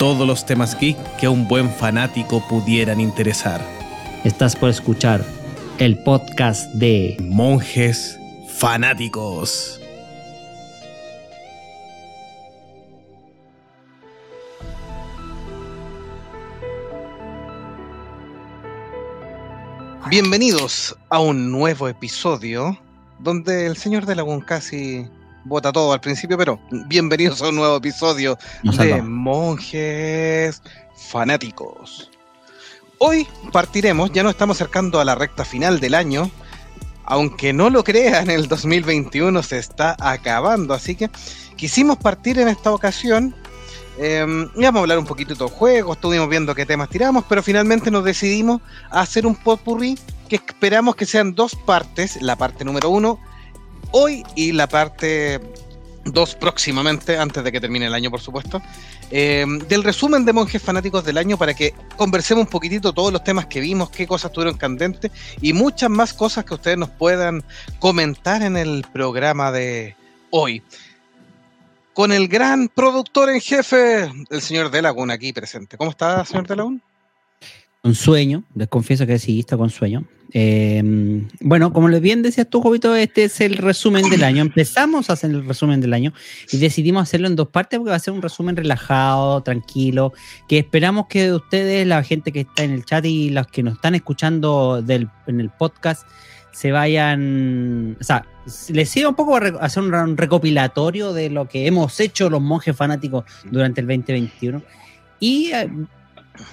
todos los temas geek que a un buen fanático pudieran interesar. Estás por escuchar el podcast de Monjes Fanáticos. Bienvenidos a un nuevo episodio donde el señor de Lagún casi bota todo al principio, pero bienvenidos a un nuevo episodio de Monjes Fanáticos. Hoy partiremos, ya nos estamos acercando a la recta final del año, aunque no lo crean, el 2021 se está acabando, así que quisimos partir en esta ocasión. Eh, íbamos a hablar un poquito de juegos, estuvimos viendo qué temas tiramos, pero finalmente nos decidimos a hacer un potpourri que esperamos que sean dos partes, la parte número uno hoy y la parte 2 próximamente, antes de que termine el año, por supuesto, eh, del resumen de monjes fanáticos del año para que conversemos un poquitito todos los temas que vimos, qué cosas tuvieron candentes y muchas más cosas que ustedes nos puedan comentar en el programa de hoy. Con el gran productor en jefe, el señor Delagún aquí presente. ¿Cómo está, señor Delagún? Con sueño, les confieso que sí, con sueño. Eh, bueno, como bien decías tú, Jovito, este es el resumen del año. Empezamos a hacer el resumen del año y decidimos hacerlo en dos partes porque va a ser un resumen relajado, tranquilo, que esperamos que ustedes, la gente que está en el chat y los que nos están escuchando en el podcast, se vayan, o sea, les sirva un poco hacer un recopilatorio de lo que hemos hecho los monjes fanáticos durante el 2021 y eh,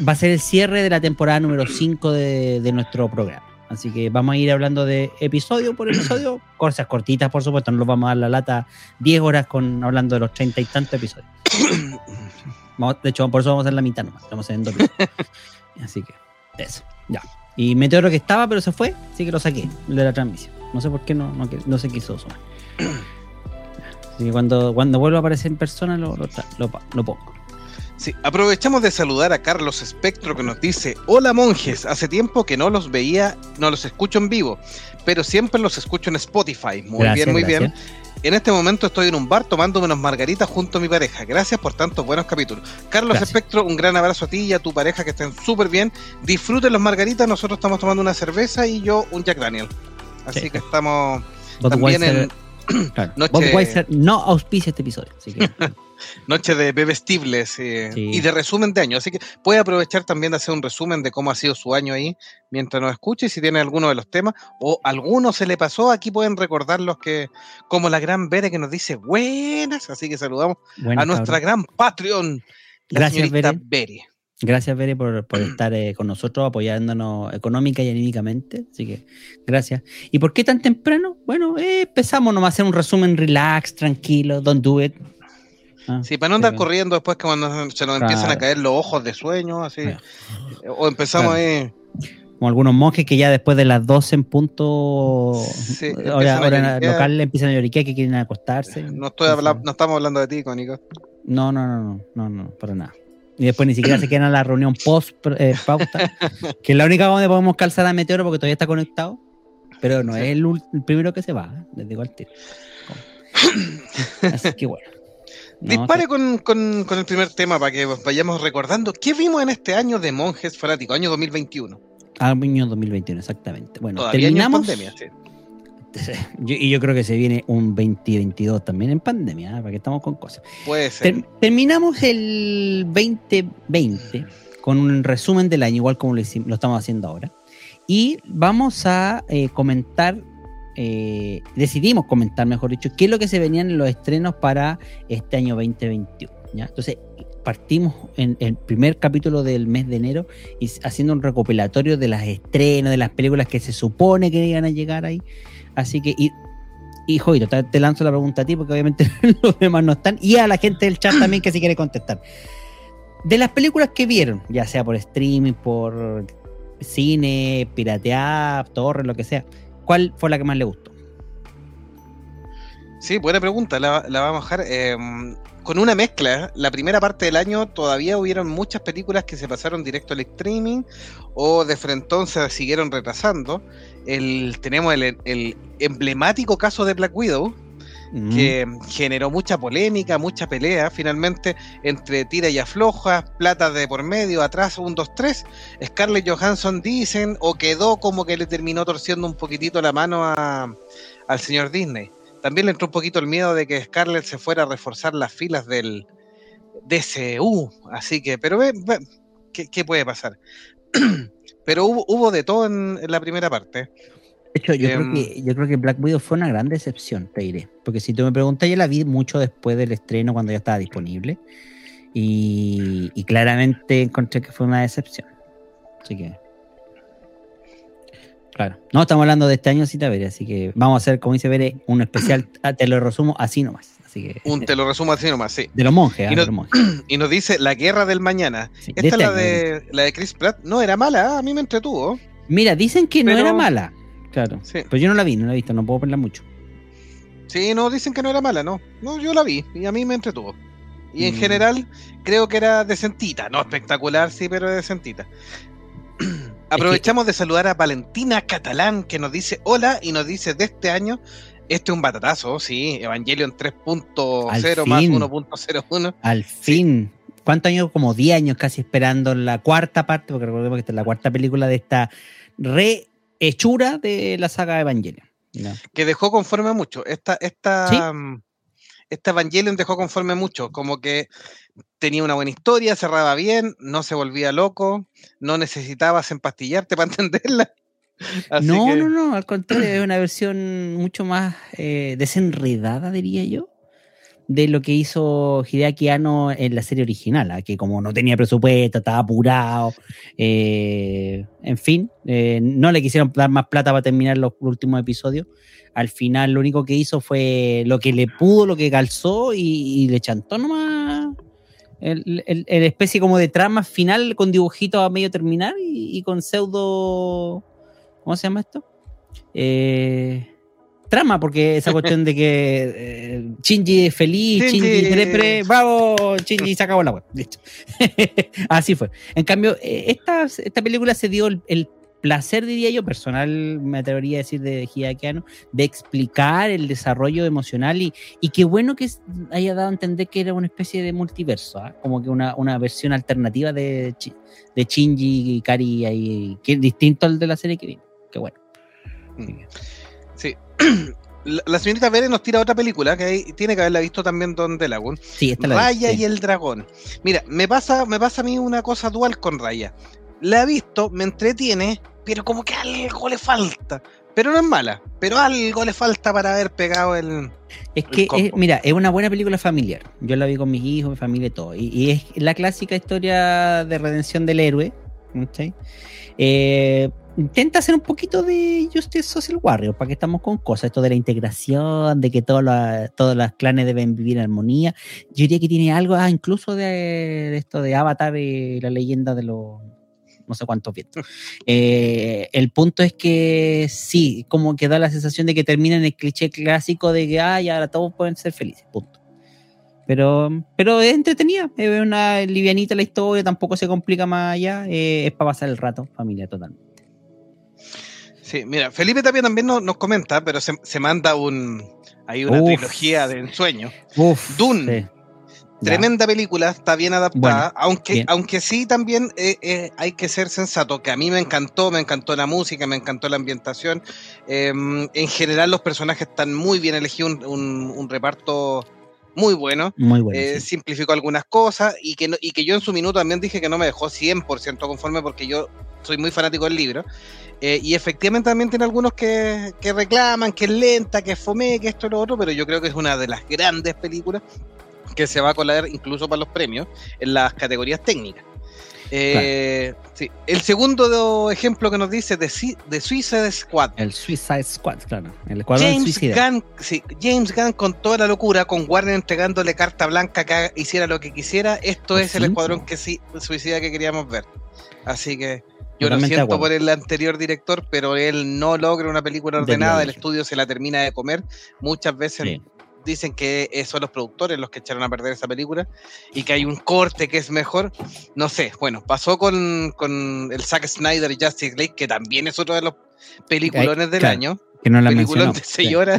va a ser el cierre de la temporada número 5 de nuestro programa. Así que vamos a ir hablando de episodio por episodio, cosas cortitas, por supuesto, no nos vamos a dar la lata 10 horas con hablando de los treinta y tantos episodios. de hecho, por eso vamos a hacer la mitad nomás, estamos en dos Así que, eso, ya. Y Meteoro que estaba, pero se fue, así que lo saqué de la transmisión. No sé por qué no, no, se quiso sumar. Así que cuando, cuando vuelva a aparecer en persona lo, lo, lo pongo. Sí, aprovechamos de saludar a Carlos Espectro que nos dice, hola monjes, hace tiempo que no los veía, no los escucho en vivo, pero siempre los escucho en Spotify. Muy bien, muy bien. En este momento estoy en un bar tomándome unas margaritas junto a mi pareja. Gracias por tantos buenos capítulos. Carlos Espectro, un gran abrazo a ti y a tu pareja que estén súper bien. Disfruten las margaritas, nosotros estamos tomando una cerveza y yo un Jack Daniel. Así que estamos también en... no auspicia este episodio. Así que... noche de bebestibles eh, y de resumen de año. Así que puede aprovechar también de hacer un resumen de cómo ha sido su año ahí mientras nos escuche. Y si tiene alguno de los temas o alguno se le pasó, aquí pueden recordar los que, como la gran Bere que nos dice buenas. Así que saludamos a nuestra gran Patreon, Gracias, Bere. Gracias, Bere, por, estar eh, con nosotros, apoyándonos económica y anímicamente. Así que, gracias. ¿Y por qué tan temprano? Bueno, eh, empezamos nomás a hacer un resumen relax, tranquilo, don't do it. Ah, sí, para no andar corriendo después que cuando se nos empiezan a caer los ojos de sueño, así. O empezamos ahí. Como algunos monjes que ya después de las 12 en punto, sí, ahora local empiezan a lloriquear que quieren acostarse. No, estoy hablando, no estamos hablando de ti, Cónico. No, no, no, no, no, no, para nada. Y después ni siquiera se quedan a la reunión post eh, pauta, que es la única donde podemos calzar a Meteoro porque todavía está conectado. Pero no es el, primero que se va, ¿eh? les digo al tiro. Así que bueno. Dispare con, con, el primer tema para que vayamos recordando qué vimos en este año de monjes fanáticos, año 2021. Año 2021, exactamente. Bueno, terminamos. Pandemia, sí. y yo creo que se viene un 2022 también en pandemia, ¿eh? para que estamos con cosas. Puede ser. terminamos el 2020 con un resumen del año, igual como lo, estamos haciendo ahora. Y vamos a eh, comentar eh, decidimos comentar, mejor dicho, qué es lo que se venían en los estrenos para este año 2021. ¿ya? Entonces, partimos en el primer capítulo del mes de enero y haciendo un recopilatorio de las estrenos, de las películas que se supone que iban a llegar ahí. Así que, y, y te, lanzo la pregunta a ti porque obviamente los demás no están y a la gente del chat también que si quiere contestar. de las películas que vieron, ya sea por streaming, por cine, pirateada, torre, lo que sea, ¿cuál fue la que más le gustó? Sí, buena pregunta, la, vamos a dejar. Em, con una mezcla, la primera parte del año todavía hubieron muchas películas que se pasaron directo al streaming o de frente siguieron retrasando. El, tenemos el, emblemático caso de Black Widow, que generó mucha polémica, mucha pelea, finalmente entre tira y afloja, plata de por medio, atrás, un, dos, tres. Scarlett Johansson dicen, o quedó como que le terminó torciendo un poquitito la mano al señor Disney. También le entró un poquito el miedo de que Scarlett se fuera a reforzar las filas del DCU. Así que, pero ¿qué, puede pasar? pero hubo, de todo en, la primera parte. De hecho, yo, creo em, que, yo creo que Black Widow fue una gran decepción, te diré. Porque si tú me preguntas, yo la vi mucho después del estreno, cuando ya estaba disponible. Y, y claramente encontré que fue una decepción. Así que. Claro. No, estamos hablando de este año Cita Bere, así que vamos a hacer, como dice Bere, un especial, ah, te lo resumo así nomás. Así que, un te lo resumo así nomás, sí. De los monjes, y, ah, nos, y nos dice La Guerra del Mañana. Esta es este la de, la de Chris Pratt. No era mala, ah, a mí me entretuvo. Mira, dicen que no era mala. Claro. Sí. Pero yo no la vi, no la he visto, no puedo verla mucho. Sí, no, dicen que no era mala, no. No, yo la vi y a mí me entretuvo. Y en mm. general creo que era decentita, no espectacular, sí, pero decentita. Aprovechamos de saludar a Valentina Catalán que nos dice hola y nos dice de este año, este es un batatazo, sí, Evangelion 3.0 más 1.01. Al fin. ¿Cuántos años? Como 10 años casi esperando la cuarta parte, porque recordemos que esta es la cuarta película de esta rehechura de la saga Evangelion. Que dejó conforme mucho. Esta, esta, mm, esta Evangelion dejó conforme mucho, como que tenía una buena historia, cerraba bien, no se volvía loco, no necesitabas empastillarte para entenderla. no, no, no, al contrario, es una versión mucho más eh, desenredada, diría yo, de lo que hizo Hideaki Anno en la serie original, ¿ah? que como no tenía presupuesto, estaba apurado, eh, en fin, eh, no le quisieron dar más plata para terminar los últimos episodios. Al final lo único que hizo fue lo que le pudo, lo que calzó y, y le chantó nomás el, especie como de trama final con dibujitos a medio terminar y, con pseudo. ¿Cómo se llama esto? Eh, trama, porque esa cuestión de que eh, Shinji es feliz, Shinji, Shinji bravo, Shinji se acabó la web. Listo. Así fue. En cambio, eh, esta, esta película se dio el, el placer, diría yo, personal, me atrevería a decir de Hideakiano, de explicar el desarrollo emocional y, y qué bueno que haya dado a entender que era una especie de multiverso, ¿ah? como que una, una, versión alternativa de, de Shinji y Kari, ahí, que es distinto al de la serie que viene. Qué bueno. Mm. Sí. La señorita Vélez nos tira otra película que tiene que haberla visto también Don Delagun. Sí, esta la Raya y el dragón. Mira, me pasa, me pasa a mí una cosa dual con Raya la he visto, me entretiene, pero como que algo le falta. Pero no es mala, pero algo le falta para haber pegado el. Es que, mira, es una buena película familiar. Yo la vi con mis hijos, mi familia y todo. Y, es la clásica historia de redención del héroe. Eh, intenta hacer un poquito de Justice Social Warrior, para que estamos con cosas, esto de la integración, de que todos los, todos los clanes deben vivir en armonía. Yo diría que tiene algo, ah, incluso de, de, esto de Avatar y la leyenda de los no sé cuántos vientos. Eh, el punto es que sí, como que da la sensación de que termina en el cliché clásico de que, ay, ahora todos pueden ser felices, punto. Pero, pero es entretenida, es una livianita la historia, tampoco se complica más allá, eh, es para pasar el rato, familia, totalmente. Sí, mira, Felipe también, también nos, comenta, pero se, manda un, hay una trilogía de ensueño. Uf, Dune. Tremenda película, está bien adaptada, aunque, aunque sí también eh, eh, hay que ser sensato, que a mí me encantó, me encantó la música, me encantó la ambientación. Em, en general los personajes están muy bien elegidos, un, reparto muy bueno. Muy bueno eh, Simplificó algunas cosas y que, y que yo en su minuto también dije que no me dejó 100% conforme porque yo soy muy fanático del libro. Y efectivamente también tiene algunos que, que reclaman que es lenta, que es fome, que esto y lo otro, pero yo creo que es una de las grandes películas que se va a colar incluso para los premios en las categorías técnicas. Eh, sí. El segundo ejemplo que nos dice de, de Suicide Squad. El Suicide Squad, claro. El James Gunn, sí, James Gunn con toda la locura, con Warner entregándole carta blanca que hiciera lo que quisiera. Esto es el escuadrón que sí, suicida que queríamos ver. Así que yo lo siento por el anterior director, pero él no logra una película ordenada, el estudio se la termina de comer. Muchas veces dicen que son los productores los que echaron a perder esa película y que hay un corte que es mejor. No sé, bueno, pasó con, el Zack Snyder y Justice League, que también es otro de los peliculones del año. Que no la mencionó.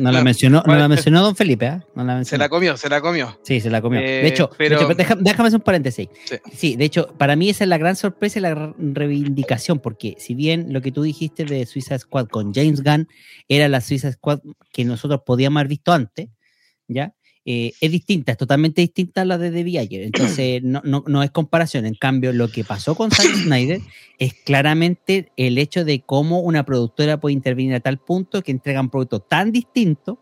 no, la mencionó, no la mencionó don Felipe, ¿eh? Se la comió, se la comió. Sí, se la comió. de hecho, déjame, hacer un paréntesis. Sí. de hecho, para mí esa es la gran sorpresa y la reivindicación, porque si bien lo que tú dijiste de Suicide Squad con James Gunn era la Suicide Squad que nosotros podíamos haber visto antes, ¿ya? Eh, es distinta, es totalmente distinta a la de The ayer. Entonces, no, no, no, es comparación. En cambio, lo que pasó con Zack Snyder es claramente el hecho de cómo una productora puede intervenir a tal punto que entrega un producto tan distinto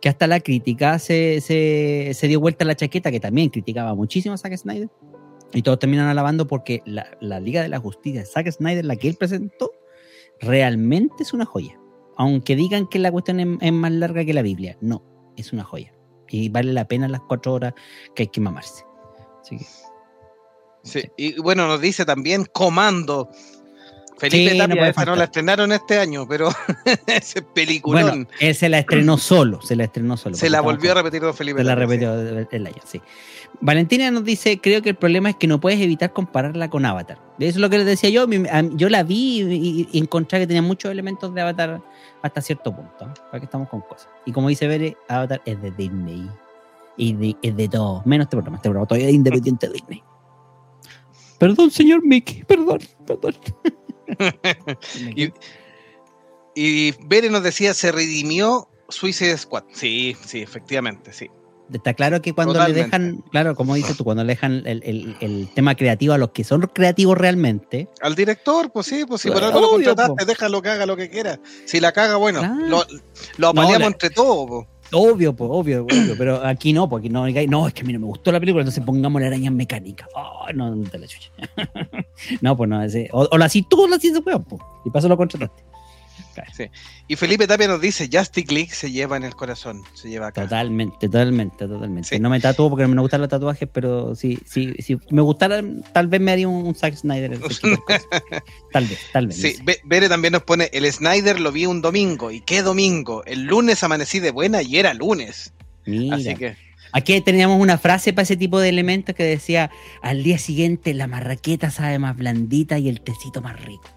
que hasta la crítica se, se, se dio vuelta a la chaqueta, que también criticaba muchísimo a Zack Snyder. Y todos terminan alabando porque la, la Liga de la Justicia de Zack Snyder, la que él presentó, realmente es una joya. Aunque digan que la cuestión es más larga que la Biblia. No, es una joya y vale la pena las cuatro horas que hay que mamarse. sí. y bueno, nos dice también Comando. Felipe sí, Tapia, no, no, la estrenaron este año, pero ese peliculón. Bueno, él se la estrenó solo, se la estrenó solo. Se la volvió a repetir don Felipe. Se la repitió el año, sí. Valentina nos dice, creo que el problema es que no puedes evitar compararla con Avatar. Eso es lo que les decía yo, yo la vi y encontré que tenía muchos elementos de Avatar hasta cierto punto. Para que estamos con cosas. Y como dice Bere, Avatar es de Disney. Y es de todo. Menos este programa. Este programa todavía es independiente de Disney. Perdón, señor Mickey. Perdón, perdón. Y, y Bere nos decía, se redimió Suicide Squad. Sí, sí, efectivamente, sí. Está claro que cuando le dejan, claro, como dices tú, cuando le dejan el, tema creativo a los que son creativos realmente. Al director, pues sí, pues si por algo lo contrataste, déjalo que haga lo que quiera. Si la caga, bueno, lo, lo entre todos. Obvio, pues, obvio, obvio, pero aquí no, porque no, no, es que a mí no me gustó la película, entonces pongamos la araña mecánica. Oh, no, no te la chucha. No, pues no, ese, o, o la así tú, la así se pues, y paso lo contrataste. Y Felipe Tapia nos dice, Justice League se lleva en el corazón, se lleva acá. Totalmente, totalmente, totalmente. No me tatúo porque no me gustan los tatuajes, pero si, si, si me gustara, tal vez me haría un, Zack Snyder. tal vez, tal vez. Sí, Bere también nos pone, el Snyder lo vi un domingo. ¿Y qué domingo? El lunes amanecí de buena y era lunes. Así que... Aquí teníamos una frase para ese tipo de elementos que decía, al día siguiente la marraqueta sabe más blandita y el tecito más rico.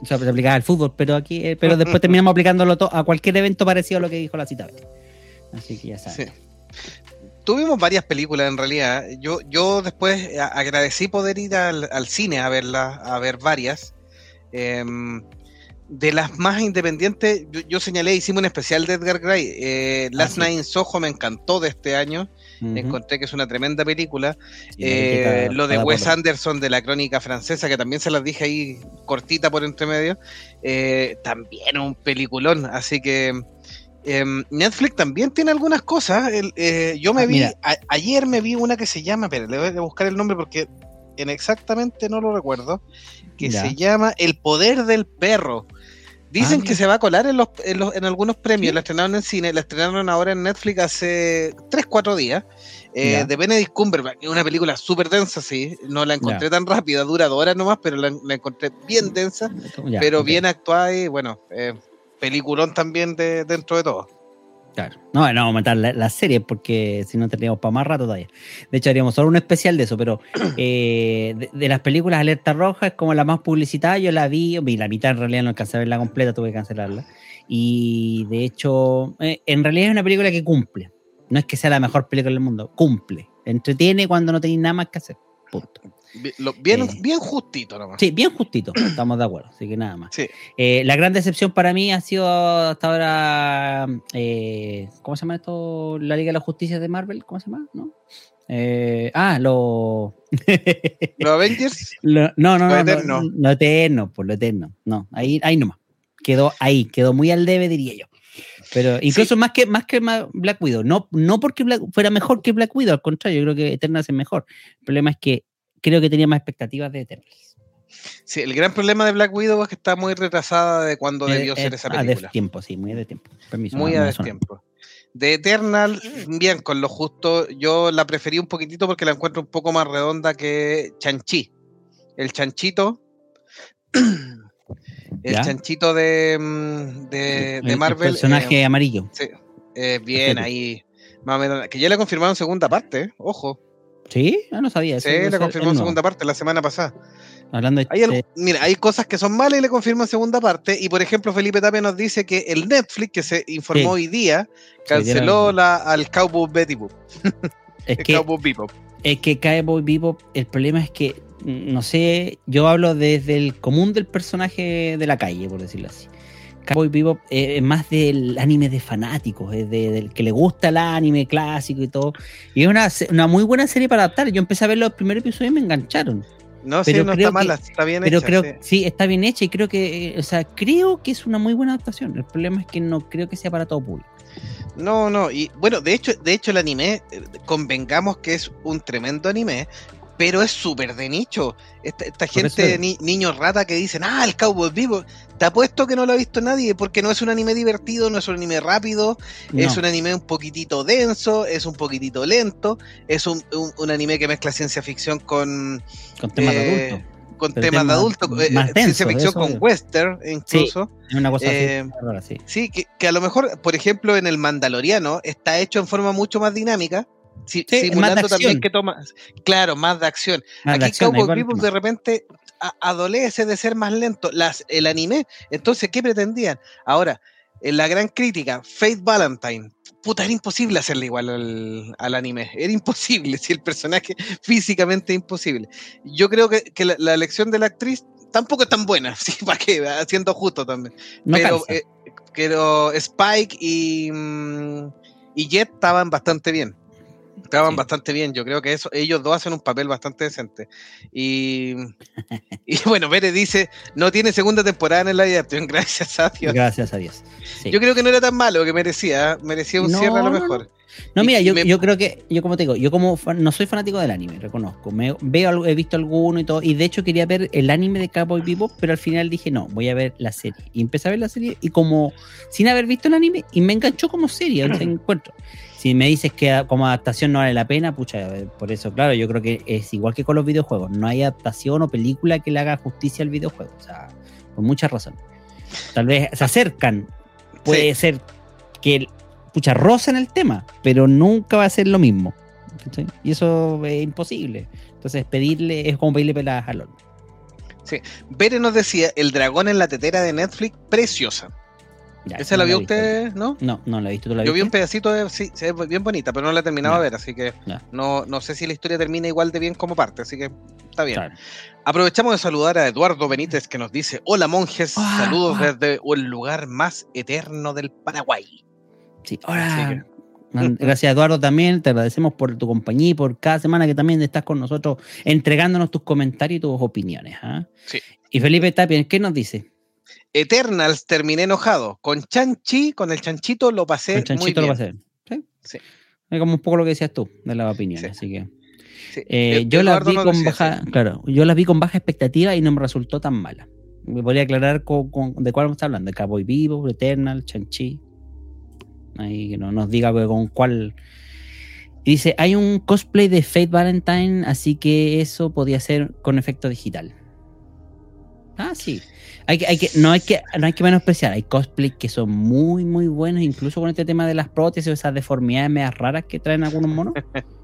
O sea, se aplicaba al fútbol, pero aquí, eh, pero después terminamos aplicándolo a cualquier evento parecido a lo que dijo la cita. Así que ya sabes. Tuvimos varias películas en realidad. Yo, yo después eh, agradecí poder ir al, cine a verlas, a ver varias. Em, de las más independientes, yo, señalé, hicimos un especial de Edgar Gray. Eh, Last ah, Night in Soho me encantó de este año. Encontré que es una tremenda película. Eh, lo de Wes Anderson de la crónica francesa, que también se las dije ahí cortita por entre medio, eh, también un peliculón. Así que em, Netflix también tiene algunas cosas. Yo me ah, vi, ayer me vi una que se llama, pero le voy a buscar el nombre porque en exactamente no lo recuerdo, que se llama El Poder del Perro. Dicen ah, que se va a colar en, los, en, algunos premios. La estrenaron en cine, la estrenaron ahora en Netflix hace 3, 4 días. Eh, de Benedict Cumberbatch, una película súper densa, sí. No la encontré tan rápida, dura dos horas nomás, pero la, encontré bien densa, pero bien actuada y bueno, eh, peliculón también de, dentro de todo. Claro. No, no vamos a aumentar la, serie porque si no tendríamos para más rato todavía. De hecho, haríamos solo un especial de eso, pero eh, de, las películas Alerta Roja es como la más publicitada. Yo la vi, vi la mitad en realidad no alcancé a verla completa, tuve que cancelarla. Y de hecho, eh, en realidad es una película que cumple. No es que sea la mejor película del mundo, cumple. Entretiene cuando no tenéis nada más que hacer. Punto. Bien, eh, bien justito nomás. Sí, bien justito, estamos de acuerdo, así que nada más. Eh, la gran decepción para mí ha sido hasta ahora, eh, ¿cómo se llama esto? La Liga de la Justicia de Marvel, ¿cómo se llama? ¿No? ah, lo... ¿Los Avengers? no, no, no, lo eterno. No, lo eterno, por lo eterno. No, ahí, ahí nomás. Quedó ahí, quedó muy al debe, diría yo. Pero incluso más que más que Black Widow, no, no porque fuera mejor que Black Widow, al contrario, yo creo que Eternas es mejor. El problema es que creo que tenía más expectativas de Eternals. Sí, el gran problema de Black Widow es que está muy retrasada de cuando Eh, debió eh, ser esa a película. tiempo, sí, muy de tiempo. Permiso, Muy a destiempo. De Eternal, bien, con lo justo, yo la preferí un poquitito porque la encuentro un poco más redonda que Chanchi. El chanchito. El ¿Ya? chanchito de, mm, de, El- de el Marvel. personaje eh, amarillo. sí, eh, bien, Perfecto. ahí. Más o menos. Que ya le confirmaron segunda parte, eh, ojo. ¿Sí? Ah, no sabía. eso Sí, le el nuevo. segunda parte la semana pasada. Hablando de, Hay algo- de- mira, hay cosas que son malas y le confirman segunda parte. Y por ejemplo, Felipe Tapia nos dice que el Netflix, que se informó Sí. hoy día, canceló la, al Cowboy Betty Boop. es el que Cowboy Bebop. es que Cowboy Bebop, el problema es que, mm, no sé, yo hablo desde el común del personaje de la calle, por decirlo así. Cowboy Bebop eh, es más del anime de fanáticos, es de- del que le gusta el anime clásico y todo. Y es una, una muy buena serie para adaptar. Yo empecé a ver los primeros episodios y me engancharon. No, sí, pero no creo está mala, que- está bien Pero hecha, creo sí. sí, está bien hecha y creo que, eh, o sea, creo que es una muy buena adaptación. El problema es que no creo que sea para todo público. No, no, y bueno, de hecho, de hecho el anime, eh, convengamos que es un tremendo anime, pero es súper de nicho. Esta, gente, ni, niños rata que dicen, ah, el Cowboy Vivo, te apuesto que no lo ha visto nadie, porque no es un anime divertido, no es un anime rápido, es un anime un poquitito denso, es un poquitito lento, es un, un- un anime que mezcla ciencia ficción con, con temas de eh, adultos. con Pero temas de temas adulto, eh, ciencia ficción con es. western incluso. Es una cosa eh, así, rara, sí. Sí, que, que a lo mejor, por ejemplo, en el Mandaloriano está hecho en forma mucho más dinámica, si- Sí, simulando más también que toma, claro, más de acción. Más de Aquí acción, Cowboy Bebop de repente a- adolece de ser más lento. Las, el anime, entonces, ¿qué pretendían? Ahora, en la gran crítica, Faith Valentine. Puta, era imposible hacerle igual al, al anime. Era imposible, si el personaje físicamente imposible. Yo creo que, que la, la elección de la actriz tampoco es tan buena, sí, para qué, siendo justo también No pero, eh, pero Spike y, mm, y Jet estaban bastante bien. Estaban Sí. bastante bien. Yo creo que eso, ellos dos hacen un papel bastante decente. Y, y bueno, Pérez dice: no tiene segunda temporada en el live action, gracias a Dios. Gracias a Dios. Sí. Yo creo que no era tan malo que merecía, merecía un No, cierre a lo no, mejor. No, mira, yo, me- yo creo que, yo como te digo, yo como fan- no soy fanático del anime, reconozco. Me, veo, he visto alguno y todo, y de hecho quería ver el anime de Cowboy Bebop, pero al final dije, no, voy a ver la serie. Y empecé a ver la serie y como, sin haber visto el anime, y me enganchó como serie, o sea, encuentro. Si me dices que como adaptación no vale la pena, pucha, eh, por eso, claro, yo creo que es igual que con los videojuegos. No hay adaptación o película que le haga justicia al videojuego, o sea, por muchas razones. Tal vez se acercan, puede ser que pucha, rozan el tema, pero nunca va a ser lo mismo. Y eso es imposible. Entonces, pedirle es como pedirle peladas al horno. Bere nos decía: el dragón en la tetera de Netflix, preciosa. Ya, ¿Esa no la vio usted, no? No, no la he visto. ¿Tú la Yo vi un pedacito de. Sí, ve bien bonita, pero no la he terminado Ya. de ver, así que no, no sé si la historia termina igual de bien como parte, así que está bien. Claro. Aprovechamos de saludar a Eduardo Benítez que nos dice: Hola monjes, Ah, saludos ah. desde el lugar más eterno del Paraguay. Sí, ahora. Gracias, Eduardo, también. Te agradecemos por tu compañía y por cada semana que también estás con nosotros entregándonos tus comentarios y tus opiniones. ¿ah? Sí. Y Felipe Tapia, ¿qué nos dice? Eternals terminé enojado. Con Chanchi, con el chanchito lo pasé muy chanchito bien. lo hacer. ¿Sí? Sí. Es como un poco lo que decías tú de las opiniones. Sí. Así que. Sí. Eh, E- yo las vi con baja, claro, yo las vi con baja expectativa y no me resultó tan mala. Me podría aclarar con, con- de cuál está hablando, de Cowboy Vivo, Eternal, Chanchi. Ahí que no nos diga con cuál. Y dice, hay un cosplay de Fate Valentine, así que eso podía ser con efecto digital. Ah, sí. Hay que, hay que, no, hay que, no hay que menospreciar. Hay cosplays que son muy, muy buenos, incluso con este tema de las prótesis o esas deformidades medias raras que traen algunos monos.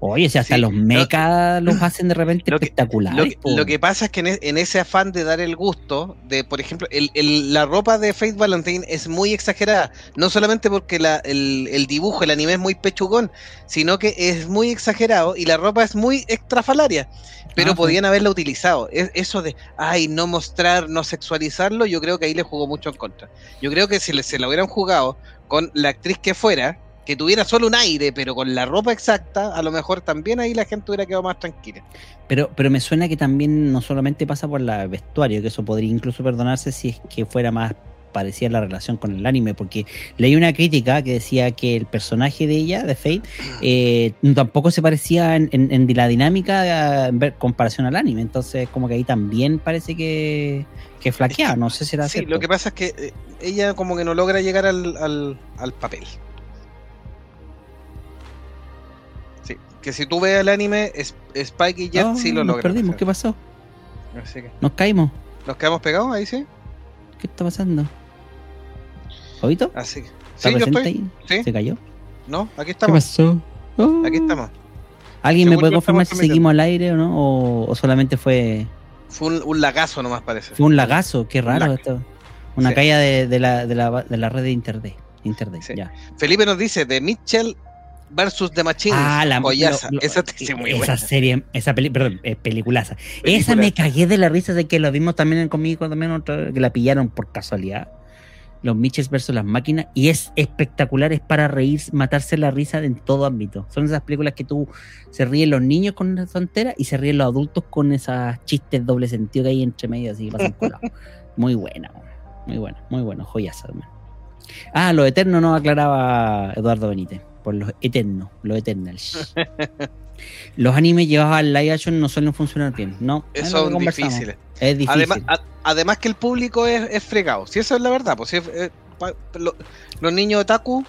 Oye, si hasta Sí, los lo- mechas los hacen de repente lo que- espectaculares. Lo que, po. lo que pasa es que en, e- en ese afán de dar el gusto, de por ejemplo, el- el- la ropa de Faith Valentine es muy exagerada, no solamente porque la- el, el dibujo, el anime es muy pechugón, sino que es muy exagerado y la ropa es muy extrafalaria, pero Ah, podían haberla utilizado. Es- eso de, ay, no mostrar, no sexualizarlo, yo creo que ahí le jugó mucho en contra. Yo creo que si le- se la hubieran jugado con la actriz que fuera, que tuviera solo un aire, pero con la ropa exacta, a lo mejor también ahí la gente hubiera quedado más tranquila. Pero, pero me suena que también no solamente pasa por la vestuario, que eso podría incluso perdonarse si es que fuera más parecía la relación con el anime, porque leí una crítica que decía que el personaje de ella, de Fate, eh, tampoco se parecía en, la dinámica en comparación al anime, entonces como que ahí también parece que, que flaquea, no sé si era Sí, lo que pasa es que eh, ella como que no logra llegar al, al, papel. Que si tú ves el anime, Spike y Jet oh, sí lo logran. Nos perdimos, ¿qué pasó? Nos caímos. ¿Nos quedamos pegados ahí, sí? ¿Qué está pasando? ¿Oído? Así. Sí, yo estoy. ¿Sí? ¿Se cayó? No, aquí estamos. ¿Qué pasó? Aquí oh. estamos. ¿Alguien me puede confirmar si seguimos al aire o no? ¿O, solamente fue.? Fue un, lagazo nomás parece. Fue un lagazo, qué raro esto. Una caída de, la, de, la, de la red de Internet. Internet ya. Felipe nos dice: de Mitchell versus The Machine. Ah, la esa, muy esa serie, esa peli, perdón, eh, peliculaza. Esa me cagué de la risa de que lo vimos también conmigo, también otra, que la pillaron por casualidad. Los Mitchells versus las máquinas. Y es espectacular, es para reír, matarse la risa en todo ámbito. Son esas películas que tú se ríen los niños con la frontera y se ríen los adultos con esas chistes doble sentido que hay entre medio, así que pasan Muy buena, muy buena, muy buena, joyas, Ah, lo eterno no aclaraba Eduardo Benítez por los eternos, los Eternals. los animes llevados al live action no suelen funcionar bien, ¿no? Eso es difícil. Es difícil. Además, que el público es, fregado, si eso es la verdad, pues los niños otaku,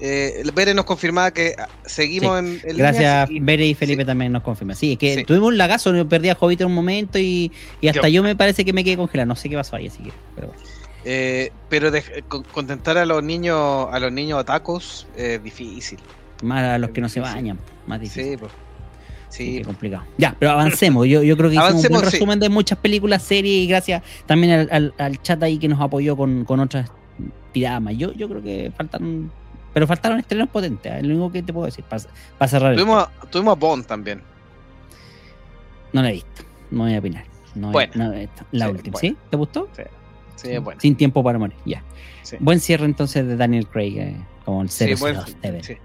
eh, Bere nos confirmaba que seguimos en, Gracias, Bere y Felipe también nos confirman. Sí, es que tuvimos un lagazo, perdí a Jovito en un momento y, hasta yo, me parece que me quedé congelado. No sé qué pasó ahí, así que. Pero bueno. Eh, pero contentar a los niños, a los niños otakus es difícil. Más a los que no se bañan, más difícil. Sí, pues. Sí. complicado. Ya, pero avancemos. Yo, yo creo que hicimos un resumen de muchas películas, series y gracias también al, chat ahí que nos apoyó con, otras tiradas Yo, yo creo que faltaron. Pero faltaron estrenos potentes, es lo único que te puedo decir para, cerrar. Tuvimos, tuvimos a Bond también. No la he visto, no voy a opinar. No bueno, la última, ¿sí? ¿Te gustó? Sí. Sin tiempo para morir, ya. Buen cierre entonces de Daniel Craig, eh, como el 0 sí,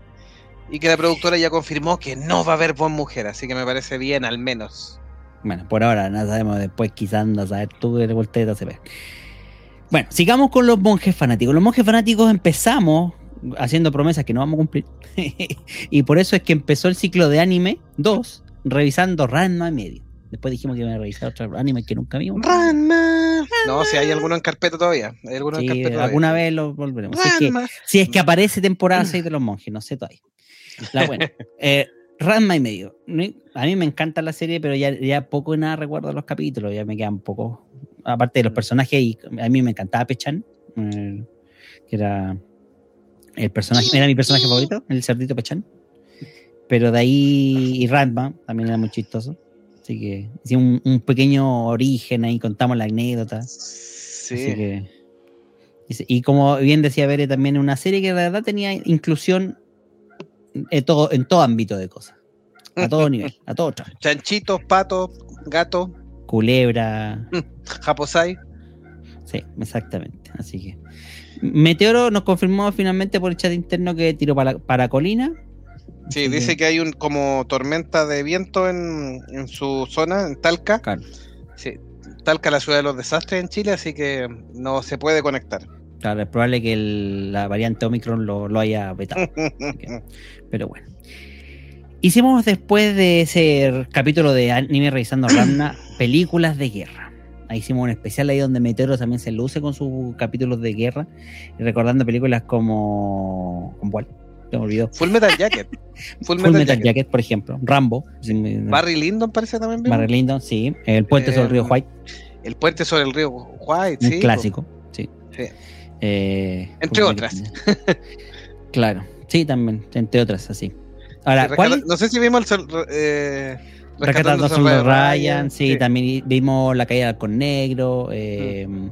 Y que la productora ya confirmó que no va a haber buen mujer, así que me parece bien al menos. Bueno, por ahora no sabemos, después quizás a saber tú de vuelta se ve. Bueno, sigamos con los monjes fanáticos. Los monjes fanáticos empezamos haciendo promesas que no vamos a cumplir. y por eso es que empezó el ciclo de anime 2, revisando Ranma y medio. Después dijimos que iba a revisar otro anime que nunca vimos. Ranma. No, si hay alguno en carpeta todavía. Hay alguno en carpeta alguna vez lo volveremos. Si es, que, aparece temporada 6 de los monjes, no sé todavía. La buena. eh, Ranma y medio. A mí me encanta la serie, pero ya, ya poco y nada recuerdo los capítulos. Ya me quedan poco. Aparte de los personajes, y a mí me encantaba Pechan, eh, que era el personaje, era mi personaje favorito, el cerdito Pechan. Pero de ahí, y Ranma también era muy chistoso. Así que hicimos un, pequeño origen ahí, contamos la anécdota. Sí. y como bien decía Bere, también una serie que de verdad tenía inclusión en todo, en todo ámbito de cosas. A todo nivel, a todo Chanchitos, patos, gato. Culebra. Japosai. Sí, exactamente. Así que. Meteoro nos confirmó finalmente por el chat interno que tiró para, para Colina Sí, dice que hay un como tormenta de viento en, su zona, en Talca. Claro. Sí, Talca la ciudad de los desastres en Chile, así que no se puede conectar. Claro, es probable que la variante Omicron lo, haya vetado. Pero bueno. Hicimos después de ese capítulo de anime revisando Ramna películas de guerra. Ahí hicimos un especial ahí donde Meteoro también se luce con sus capítulos de guerra recordando películas como. ¿Con cuál? Me olvidó. Full Metal Jacket. Full, Metal, Jacket. por ejemplo. Rambo. Barry Lyndon parece también. Barry Lyndon, sí. El puente sobre el río eh, White. El puente sobre el río White, sí. Clásico, sí. Eh, entre otras. claro, sí, también, entre otras, así. Ahora, No sé si vimos el. Eh, Rescatando Ryan, Ryan, sí, también vimos la caída del con negro, eh, mm.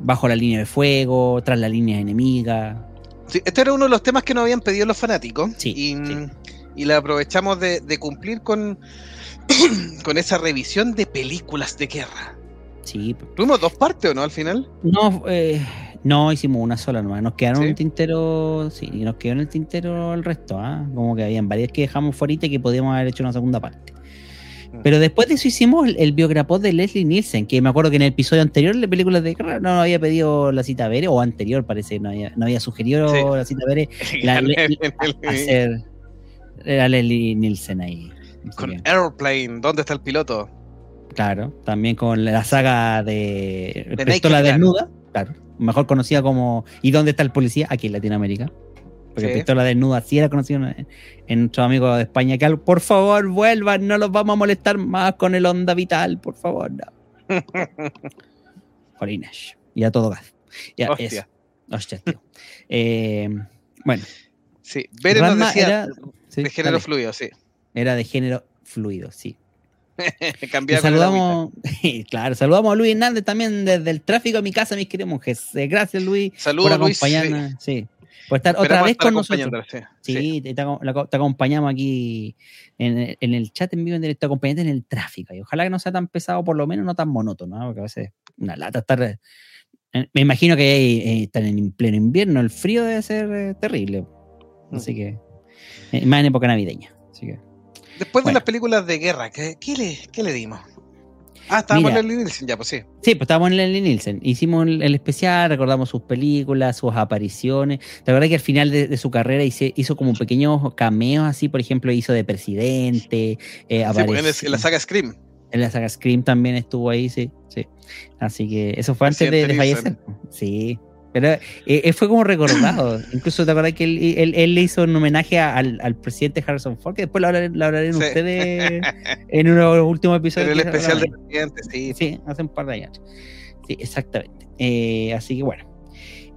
bajo la línea de fuego, tras la línea enemiga, este era uno de los temas que nos habían pedido los fanáticos. y, y la aprovechamos de, cumplir con, con esa revisión de películas de guerra. Sí. ¿Tuvimos dos partes o no al final? No, eh, no hicimos una sola nomás. Nos quedaron un tintero. Sí, y nos quedó en el tintero el resto. ¿ah? Como que habían varias que dejamos fuera y que podíamos haber hecho una segunda parte. Mm. Pero después de eso hicimos el, biograpod de Leslie Nielsen, que me acuerdo que en el episodio anterior de películas de guerra no había pedido la cita Bere, o anterior parece, no había, no había sugerido la cita Bere la, hacer a Leslie Nielsen ahí. Con Airplane, ¿dónde está el piloto? Claro, también con la saga de, de Pistola Desnuda, claro, mejor conocida como ¿Y dónde está el policía? Aquí en Latinoamérica. Porque Pistola Desnuda sí era conocido en, en nuestros amigos de España. Que por favor vuelvan, no los vamos a molestar más con el onda vital, por favor. No. Y a todo gas. Ya, Hostia. Hostia, tío. Eh, bueno. Sí, Beren nos decía de género fluido, sí. Era de género fluido, sí. saludamos, claro, saludamos a Luis Hernández también desde el tráfico a mi casa, mis queridos monjes. Gracias, Luis, Saludos, por acompañarnos. Sí. Por estar otra vez con nosotros. Sí, Te, acompañamos aquí en, el chat en vivo en directo, acompañante en el tráfico. Y ojalá que no sea tan pesado, por lo menos no tan monótono, porque a veces una lata estar. Eh, me imagino que eh, están en pleno invierno, el frío debe ser terrible. Así que, más en época navideña. Así que. Después de las películas de guerra, ¿qué, le, le dimos? Ah, estábamos en Leslie Nielsen, ya, pues sí. Sí, pues estábamos en Leslie Nielsen. Hicimos el, especial, recordamos sus películas, sus apariciones. La verdad que al final de, su carrera hizo, hizo, como pequeños cameos, así, por ejemplo, hizo de presidente. Eh, sí, pues en, la saga Scream. En la saga Scream también estuvo ahí, sí. sí. Así que eso fue antes de, de fallecer. Sí, pero eh, eh, fue como recordado. Incluso te acuerdas que él, él, le hizo un homenaje al, al, presidente Harrison Ford, que después lo hablaré, ustedes en uno de los últimos episodios. En el especial del presidente, sí. Sí, hace un par de años. Sí, exactamente. Eh, así que bueno.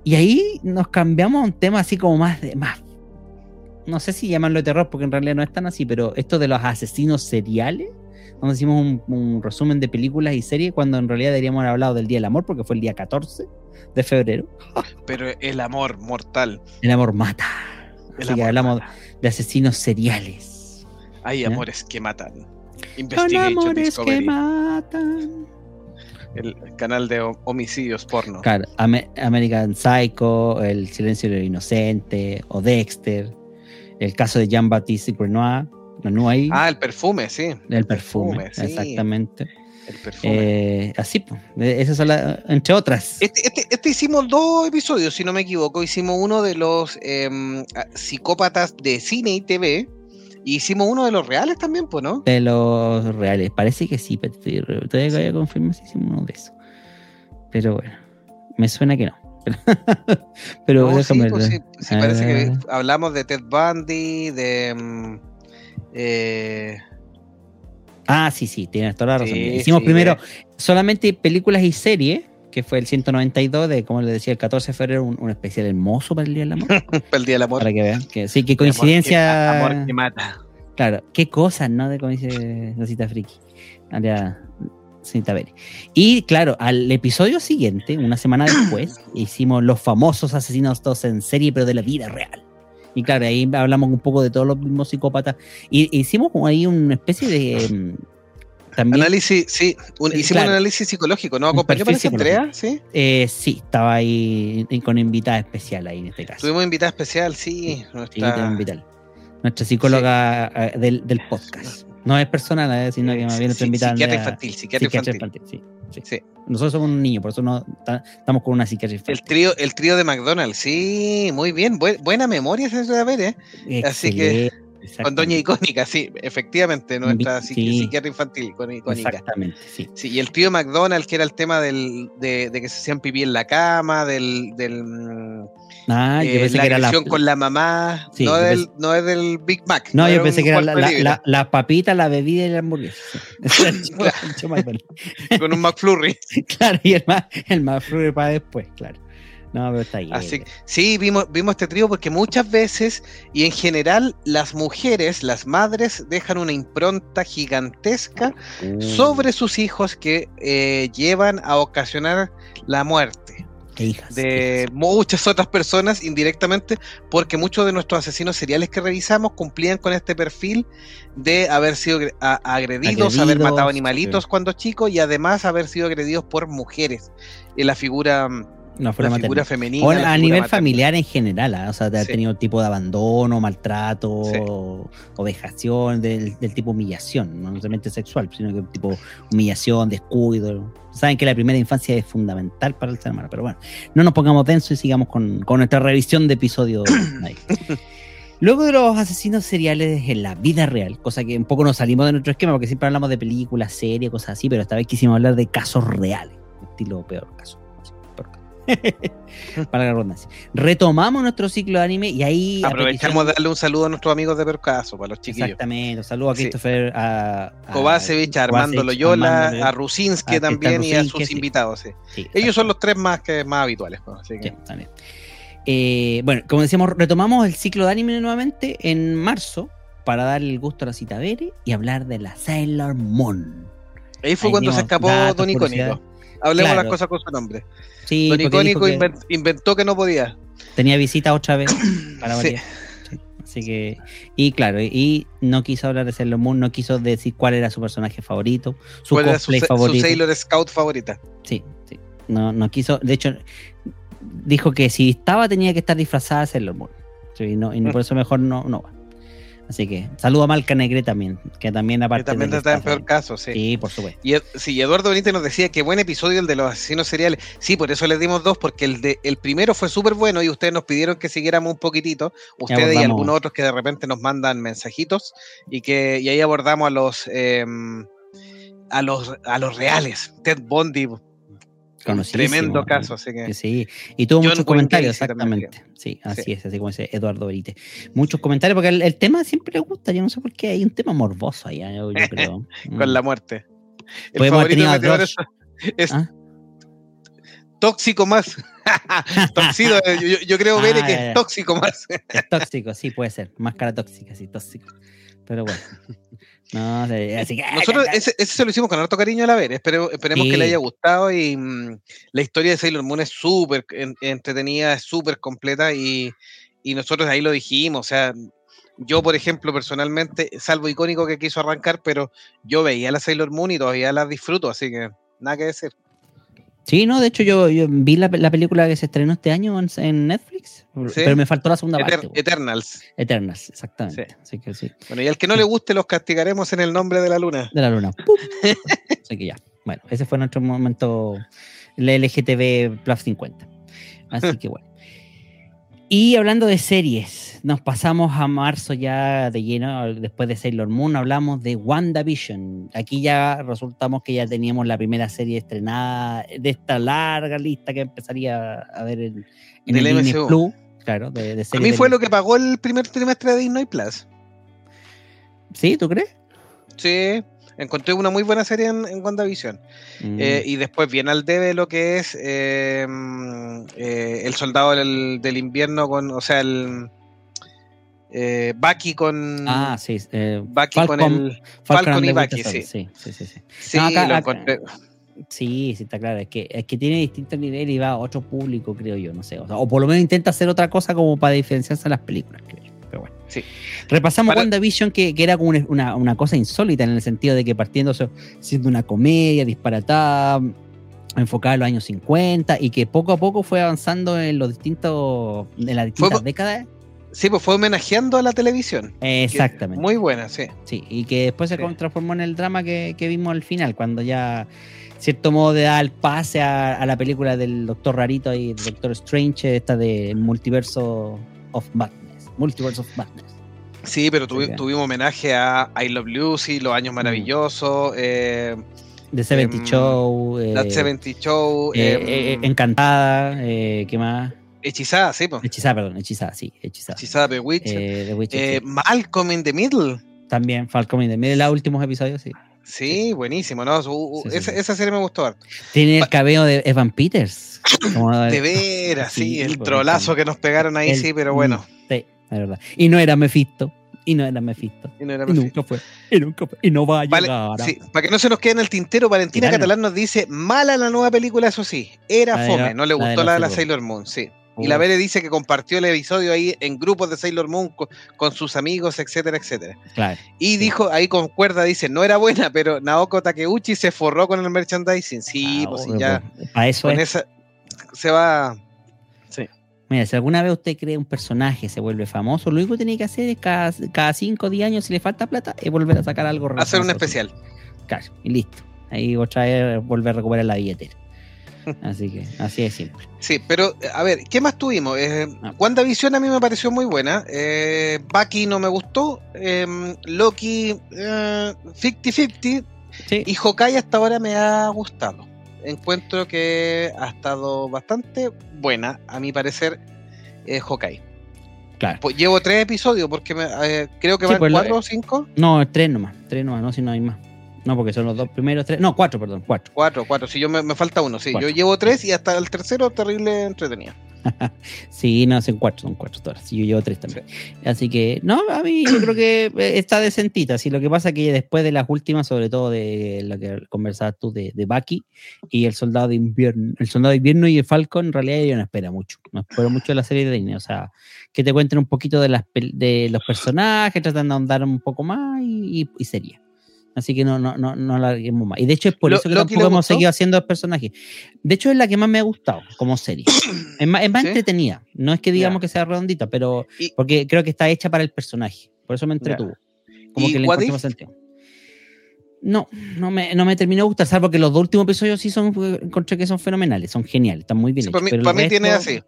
Y ahí nos cambiamos a un tema así como más de más. No sé si llamarlo de terror, porque en realidad no es tan así, pero esto de los asesinos seriales donde hicimos un, un, resumen de películas y series cuando en realidad deberíamos haber hablado del Día del Amor porque fue el día 14 de febrero. Pero el amor mortal. El amor mata. Así que hablamos de asesinos seriales. Hay amores que matan. Investigation amores que matan. El canal de homicidios porno. Claro, American Psycho, El silencio del inocente, o Dexter, el caso de Jean-Baptiste Grenoir. Ah, el perfume, sí. El perfume, exactamente. El perfume. Eh, así, pues. Esas son entre otras. Este, este, este, hicimos dos episodios, si no me equivoco. Hicimos uno de los em, psicópatas de cine y TV. Y hicimos uno de los reales también, pues, ¿no? De los reales. Parece que sí, pero todavía voy a confirmar si hicimos uno de esos. Pero bueno, me suena que no. pero déjame pues, sí, sí, parece que hablamos de Ted Bundy, de. Em, eh, Ah, sí, sí, tienes toda la razón. Hicimos primero solamente películas y series, que fue el 192 de, como les decía, el 14 de febrero, un, especial hermoso para el Día del Amor. para el Día del Amor. Para que vean. Que, sí, qué coincidencia. Amor que, mata. Claro, qué cosas, ¿no? De como dice la cita friki. Y claro, al episodio siguiente, una semana después, hicimos los famosos asesinos todos en serie, pero de la vida real. Y claro, ahí hablamos un poco de todos los mismos psicópatas. Y hicimos como ahí una especie de. Mm, también, análisis, sí, hicimos un análisis psicológico, ¿no? ¿Acompañó para Andrea? ¿Sí? Eh, sí, estaba ahí con invitada especial ahí en este caso. Tuvimos invitada especial, sí. Nuestra... Nuestra psicóloga eh, del, del, podcast. No es personal, eh, sino que más bien nuestra invitada. Psiquiatra infantil, psiquiatra, infantil. sí. Sí. Nosotros somos un niño, por eso no estamos con una psiquiatría. El trío, el trío de McDonald's, sí, muy bien, buena memoria de haber, ¿eh? Así que con Doña Icónica, sí, efectivamente, nuestra psiquiatra infantil icónica. Exactamente, sí. sí. Y el trío de McDonald's, que era el tema del, de, que se hacían pipí en la cama, del, del yo eh, pensé la que era la con la mamá, no, del, no es del Big Mac. No, yo pensé que era la, la, la, papita, la bebida y la hamburguesa. con un McFlurry. claro, y el, el McFlurry para después, claro. No, pero está ahí. Así, sí, vimos, vimos este trío porque muchas veces y en general las mujeres, las madres, dejan una impronta gigantesca uh. sobre sus hijos que eh, llevan a ocasionar la muerte de muchas otras personas indirectamente, porque muchos de nuestros asesinos seriales que revisamos cumplían con este perfil de haber sido agredidos, haber matado animalitos cuando chicos y además haber sido agredidos por mujeres. En la figura mm, Una figura, figura femenina. O a nivel familiar en general, ¿ah? o sea, ha tenido tipo de abandono, maltrato, o vejación, del, tipo humillación, no solamente sexual, sino que tipo humillación, descuido. Saben que la primera infancia es fundamental para el ser humano, pero bueno, no nos pongamos denso y sigamos con, nuestra revisión de episodio. Luego de los asesinos seriales en la vida real, cosa que un poco nos salimos de nuestro esquema, porque siempre hablamos de películas, series, cosas así, pero esta vez quisimos hablar de casos reales, estilo peor caso. para la redundancia. Retomamos nuestro ciclo de anime y ahí. Aprovechamos de darle un saludo a nuestros amigos de Percaso, para los chiquillos. Exactamente, un saludo a Christopher, a, a, Kovacevic, a Armando Loyola, a Rusinski también y a sus invitados. Ellos son los tres más, que, más habituales. Pues, eh, bueno, como decíamos, retomamos el ciclo de anime nuevamente en marzo para darle el gusto a la cita Bere y hablar de la Sailor Moon. Ahí fue cuando se escapó Don Icónico. Hablemos las cosas con su nombre. Sí, Don Icónico inventó que no podía. Tenía visita otra vez para sí. Así que, y claro, y no quiso hablar de Sailor Moon, no quiso decir cuál era su personaje favorito, su cosplay favorito. Su Sailor Scout favorita. Sí, sí. No, no quiso, de hecho, dijo que si estaba tenía que estar disfrazada de Sailor Moon. y, no, y por eso mejor no, no va. Así que saludo a Malca Negre también, que también aparte. Que también está en peor caso, sí. Sí, por supuesto. Y sí, Eduardo Benítez nos decía que buen episodio el de los asesinos seriales. Sí, por eso les dimos dos, porque el de el primero fue súper bueno y ustedes nos pidieron que siguiéramos un poquitito. Ustedes y algunos otros que de repente nos mandan mensajitos y que y ahí abordamos a los em, a los a los reales. Ted Bundy, Tremendo caso, así que. Sí, y tuvo muchos comentarios, exactamente. Sí, así es, así como dice Eduardo Benítez. Muchos comentarios, porque el, tema siempre le gusta, yo no sé por qué, hay un tema morboso allá, yo, creo. Con la muerte. El favorito de es ¿Ah? tóxico más. Tóxico, yo, creo, ah, que es tóxico más. es tóxico, sí, puede ser. Máscara tóxica, sí, tóxico. Pero bueno. No, así que, Nosotros ese, se lo hicimos con harto cariño a la ver. esperemos que le haya gustado. Y mm, la historia de Sailor Moon es súper entretenida, es súper completa. Y, y, nosotros ahí lo dijimos. O sea, yo, por ejemplo, personalmente, salvo icónico que quiso arrancar, pero yo veía la Sailor Moon y todavía la disfruto. Así que nada que decir. Sí, no, de hecho yo, vi la, película que se estrenó este año en, Netflix, pero me faltó la segunda parte. Eternals. Eternals, exactamente. Bueno, y al que no le guste los castigaremos en el nombre de la luna. De la luna. Así que ya. Bueno, ese fue nuestro momento LGTB Plus 50. Así que bueno. Y hablando de series, nos pasamos a marzo ya de lleno, después de Sailor Moon, hablamos de WandaVision. Aquí ya resultamos que ya teníamos la primera serie estrenada de esta larga lista que empezaría a ver en, el, MCU. Claro, de, a mí fue lo que pagó el primer trimestre de Disney Plus. ¿Sí? ¿Tú crees? Sí, encontré una muy buena serie en, WandaVision. Mm. Eh, y después viene al debe lo que es eh, eh, El Soldado del, Invierno con, o sea, el... Bucky con. Ah, sí. Bucky con el. Falcon, y Bucky, sí. Sí, sí, sí. Sí, lo encontré. Sí, sí, está claro. Es que, es que tiene distintos niveles y va a otro público, creo yo, no sé. O, por lo menos intenta hacer otra cosa como para diferenciarse de las películas, creo yo. Sí. Repasamos WandaVision, que, que era como una, una, cosa insólita en el sentido de que partiendo siendo una comedia disparatada, enfocada en los años 50 y que poco a poco fue avanzando en los distintos en las distintas décadas. Sí, pues fue homenajeando a la televisión. Exactamente. Muy buena, sí. Sí, y que después se transformó en el drama que, que, vimos al final, cuando ya, cierto modo, de dar el pase a, la película del Doctor Rarito y Doctor Strange, esta de Multiverso of Madness. Multiverse of Madness. Sí, pero tuvimos homenaje a I Love Lucy, Los Años mm. Maravillosos. Eh, The 70 em, Show. The 70 eh, Show. Eh, eh, em, encantada. ¿Qué más? Hechizada, sí, pues. Hechizada, perdón, hechizada, sí, hechizada. Hechizada de Witcher. Malcolm in the Middle. También, Malcolm in the Middle, los últimos episodios, sí. Sí, buenísimo, ¿no? esa, serie me gustó. Tiene el cabello de Evan Peters. de veras, sí, el trolazo que nos pegaron ahí, sí, pero bueno. Sí, es verdad. Y no era Mephisto. Y no era Mephisto. Y, no era Mephisto. y nunca fue. Y nunca fue. Y no va a llegar. Sí, para que no se nos quede en el tintero, Valentina Catalán nos dice: mala la nueva película, eso sí. Era fome. no le gustó la de la, Sailor Moon, sí. Y la Bere dice que compartió el episodio ahí en grupos de Sailor Moon con, sus amigos, etcétera, etcétera. Claro, y dijo, ahí concuerda, dice, no era buena, pero Naoko Takeuchi se forró con el merchandising. Sí, ah, pues ya. Para eso con esa se va. Sí. Mira, si alguna vez usted cree un personaje se vuelve famoso, lo único que tiene que hacer es cada, cada 5 o 10 años, si le falta plata, es volver a sacar algo. Hacer un especial. Claro, y listo. Ahí otra vez volver a recuperar la billetera. Así que, así es simple. Sí, pero a ver, ¿qué más tuvimos? Eh, ah. WandaVision a mí me pareció muy buena. Eh, Bucky no me gustó. Em, Loki, 50-50. Eh, y Hawkeye hasta ahora me ha gustado. Encuentro que ha estado bastante buena, a mi parecer, eh, Hawkeye. Claro. Pues llevo tres episodios porque eh, creo que van pues cuatro o cinco. No, tres nomás, tres nomás, no si no hay más. No, porque son los dos primeros, tres. No, cuatro, perdón, cuatro. Cuatro, cuatro. Si yo me, falta uno, sí. Yo llevo tres y hasta el tercero terrible entretenido. sí, no, son cuatro, son cuatro. Sí, yo llevo tres también. Así que, no, a mí yo creo que eh, está decentita. Sí, lo que pasa es que después de las últimas, sobre todo de lo que conversabas tú de, de Bucky y el soldado de invierno, el soldado de invierno y el Falcon, en realidad yo no espero mucho. No espero mucho de la serie de Disney. O sea, que te cuenten un poquito de, las, de los personajes, tratan de ahondar un poco más y, y sería. Así que no, no, no, no larguemos más. Y de hecho es por eso que tampoco hemos seguido haciendo personajes. De hecho es la que más me ha gustado como serie. es más, es más entretenida. No es que digamos que sea redondita, pero porque creo que está hecha para el personaje. Por eso me entretuvo. Como que le encontré más sentido. No, no me, no me terminó de gustar, salvo que los dos últimos episodios sí son, encontré que son fenomenales, son geniales, están muy bien. hechos, para mí, tiene así.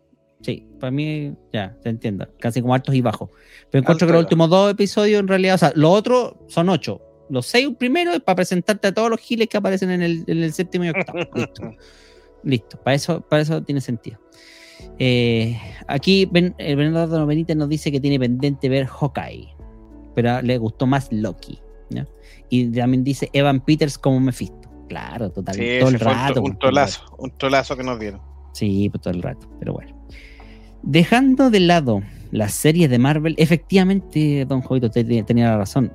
Sí, para mí, ya, te entiendo, casi como altos y bajos. Pero encuentro que los últimos dos episodios, en realidad, o sea, los otros son ocho, los seis primeros para presentarte a todos los giles que aparecen en el, séptimo y octavo. Listo. Listo. Para eso, para eso tiene sentido. Eh, aquí ben, el Bernardo Benítez nos dice que tiene pendiente ver Hawkeye, pero le gustó más Loki. Y también dice Evan Peters como Mephisto. Claro, totalmente. todo el rato. Un, tolazo, un tolazo que nos dieron. Sí, pues todo el rato, pero bueno. Dejando de lado las series de Marvel, efectivamente, Don Jovito tenía la razón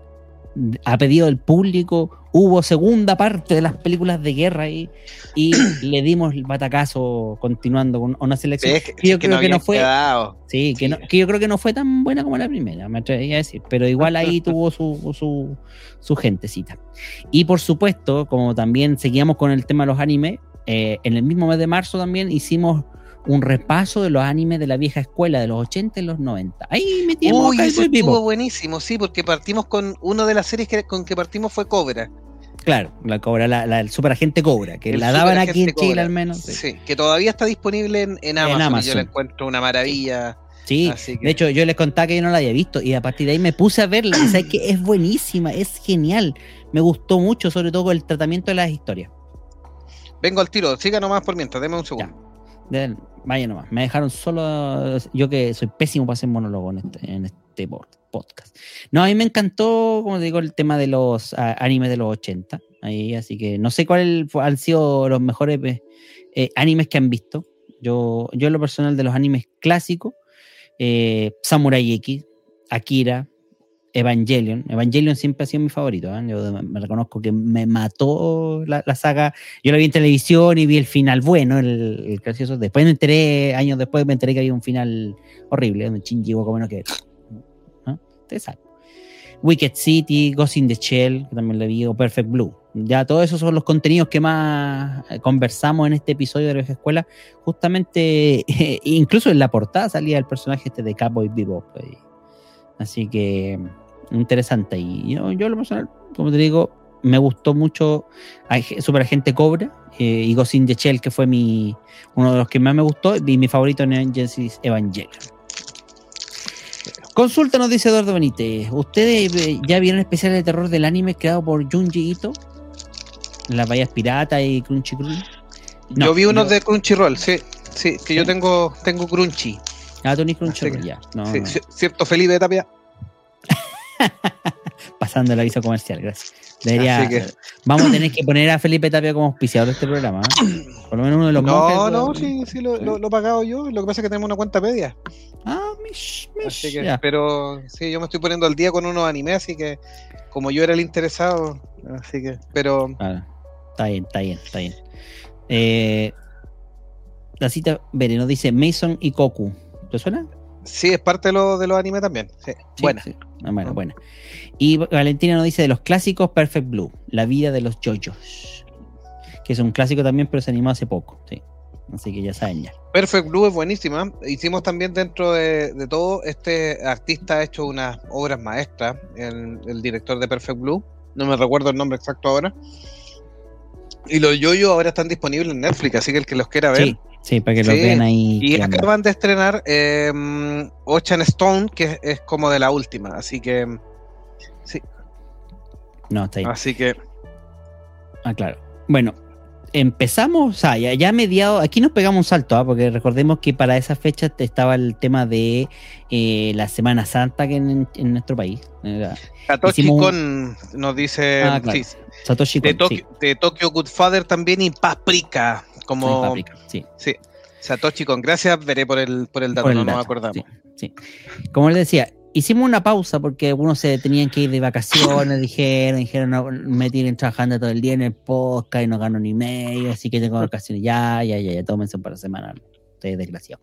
a pedido del público, hubo segunda parte de las películas de guerra ahí y le dimos el batacazo continuando con una selección que, yo creo que no fue sí, que, yo creo que no fue tan buena como la primera, me atrevería a decir, pero igual ahí tuvo su, su, su, gentecita. Y por supuesto, como también seguíamos con el tema de los animes, eh, en el mismo mes de marzo también hicimos un repaso de los animes de la vieja escuela de los 80 y los 90. Ahí metimos Uy, eso estuvo buenísimo, sí, porque partimos con una de las series que, con que partimos fue Cobra. Claro, la Cobra, la, la el super agente Cobra, que la daban aquí en Chile al menos. Sí. que todavía está disponible en, Amazon, yo la encuentro una maravilla. Sí, de hecho yo les contaba que yo no la había visto y a partir de ahí me puse a verla y sabes que es buenísima, es genial. Me gustó mucho, sobre todo el tratamiento de las historias. Vengo al tiro, siga nomás por mientras, deme un segundo vaya nomás, me dejaron solo. Yo que soy pésimo para hacer monólogo en este, este podcast. No, a mí me encantó, como digo, el tema de los animes de los 80. Ahí, así que no sé cuáles han sido los mejores eh, animes que han visto. Yo, yo, en lo personal, de los animes clásicos, eh, Samurai X, Akira, Evangelion. Evangelion siempre ha sido mi favorito. ¿eh? Yo me reconozco que me mató la, saga. Yo la vi en televisión y vi el final bueno, el, gracioso. Después me enteré, años después me enteré que había un final horrible, donde Shinji como no que. ¿no? Wicked City, Ghost in the Shell, que también le vi, o Perfect Blue. Ya todos esos son los contenidos que más eh, conversamos en este episodio de la vieja escuela. Justamente, incluso en la portada salía el personaje este de Cowboy Bebop. Eh. Así que interesante. Y yo, yo lo personal, como te digo, me gustó mucho Super Agente Cobra eh, y Ghost in the Shell, que fue mi, uno de los que más me gustó, y mi favorito en Genesis Evangelion. Consulta, nos dice Eduardo Benítez. ¿Ustedes eh, ya vieron especial de terror del anime creado por Junji Ito? Las vallas piratas y Crunchyroll. yo vi unos de Crunchyroll, sí. Sí, que yo tengo, tengo Crunchy. Ah, Tony Crunchyroll, ya. Cierto Felipe Tapia. Pasando el aviso comercial, gracias. Debería, Vamos a tener que poner a Felipe Tapia como auspiciador de este programa. ¿eh? Por lo menos uno de los No, no, sí, sí, lo, lo, he pagado yo. Lo que pasa es que tenemos una cuenta media. Ah, mish, mish, pero sí, yo me estoy poniendo al día con unos animes, así que como yo era el interesado, así que, pero. está bien, está bien, está bien. Eh, la cita, Bere, nos dice Mason y Koku. ¿Te suena? Sí, es parte de, lo, de los animes también. Sí. buena. Ah, bueno, buena. Y Valentina nos dice de los clásicos Perfect Blue, La vida de los yoyos. Que es un clásico también, pero se animó hace poco. Sí. Así que ya saben ya. Perfect Blue es buenísima. Hicimos también dentro de, todo, este artista ha hecho unas obras maestras, el, el, director de Perfect Blue. No me recuerdo el nombre exacto ahora. Y los yoyos ahora están disponibles en Netflix, así que el que los quiera ver. Sí, para que lo vean ahí. Y acaban de estrenar eh, Ocean Stone, que es, como de la última, así que. Sí. No, está ahí. Así que. Ah, claro. Bueno, empezamos, o sea, ya, ya mediado, aquí nos pegamos un salto, ¿ah? porque recordemos que para esa fecha estaba el tema de eh, la Semana Santa que en, nuestro país. Satoshi Kon nos dice ah, Satoshi de, Tokyo, de Tokyo Goodfather también y Paprika, como sí, sí. Satoshi Kon, gracias, veré por el, por el dato, no nos acordamos. Sí, Como les decía, hicimos una pausa porque algunos se tenían que ir de vacaciones, dijeron, dijeron, no, me tienen trabajando todo el día en el podcast y no gano ni medio, así que tengo vacaciones. Ya, ya, ya, ya, tómense para la semana. Estoy desgraciado.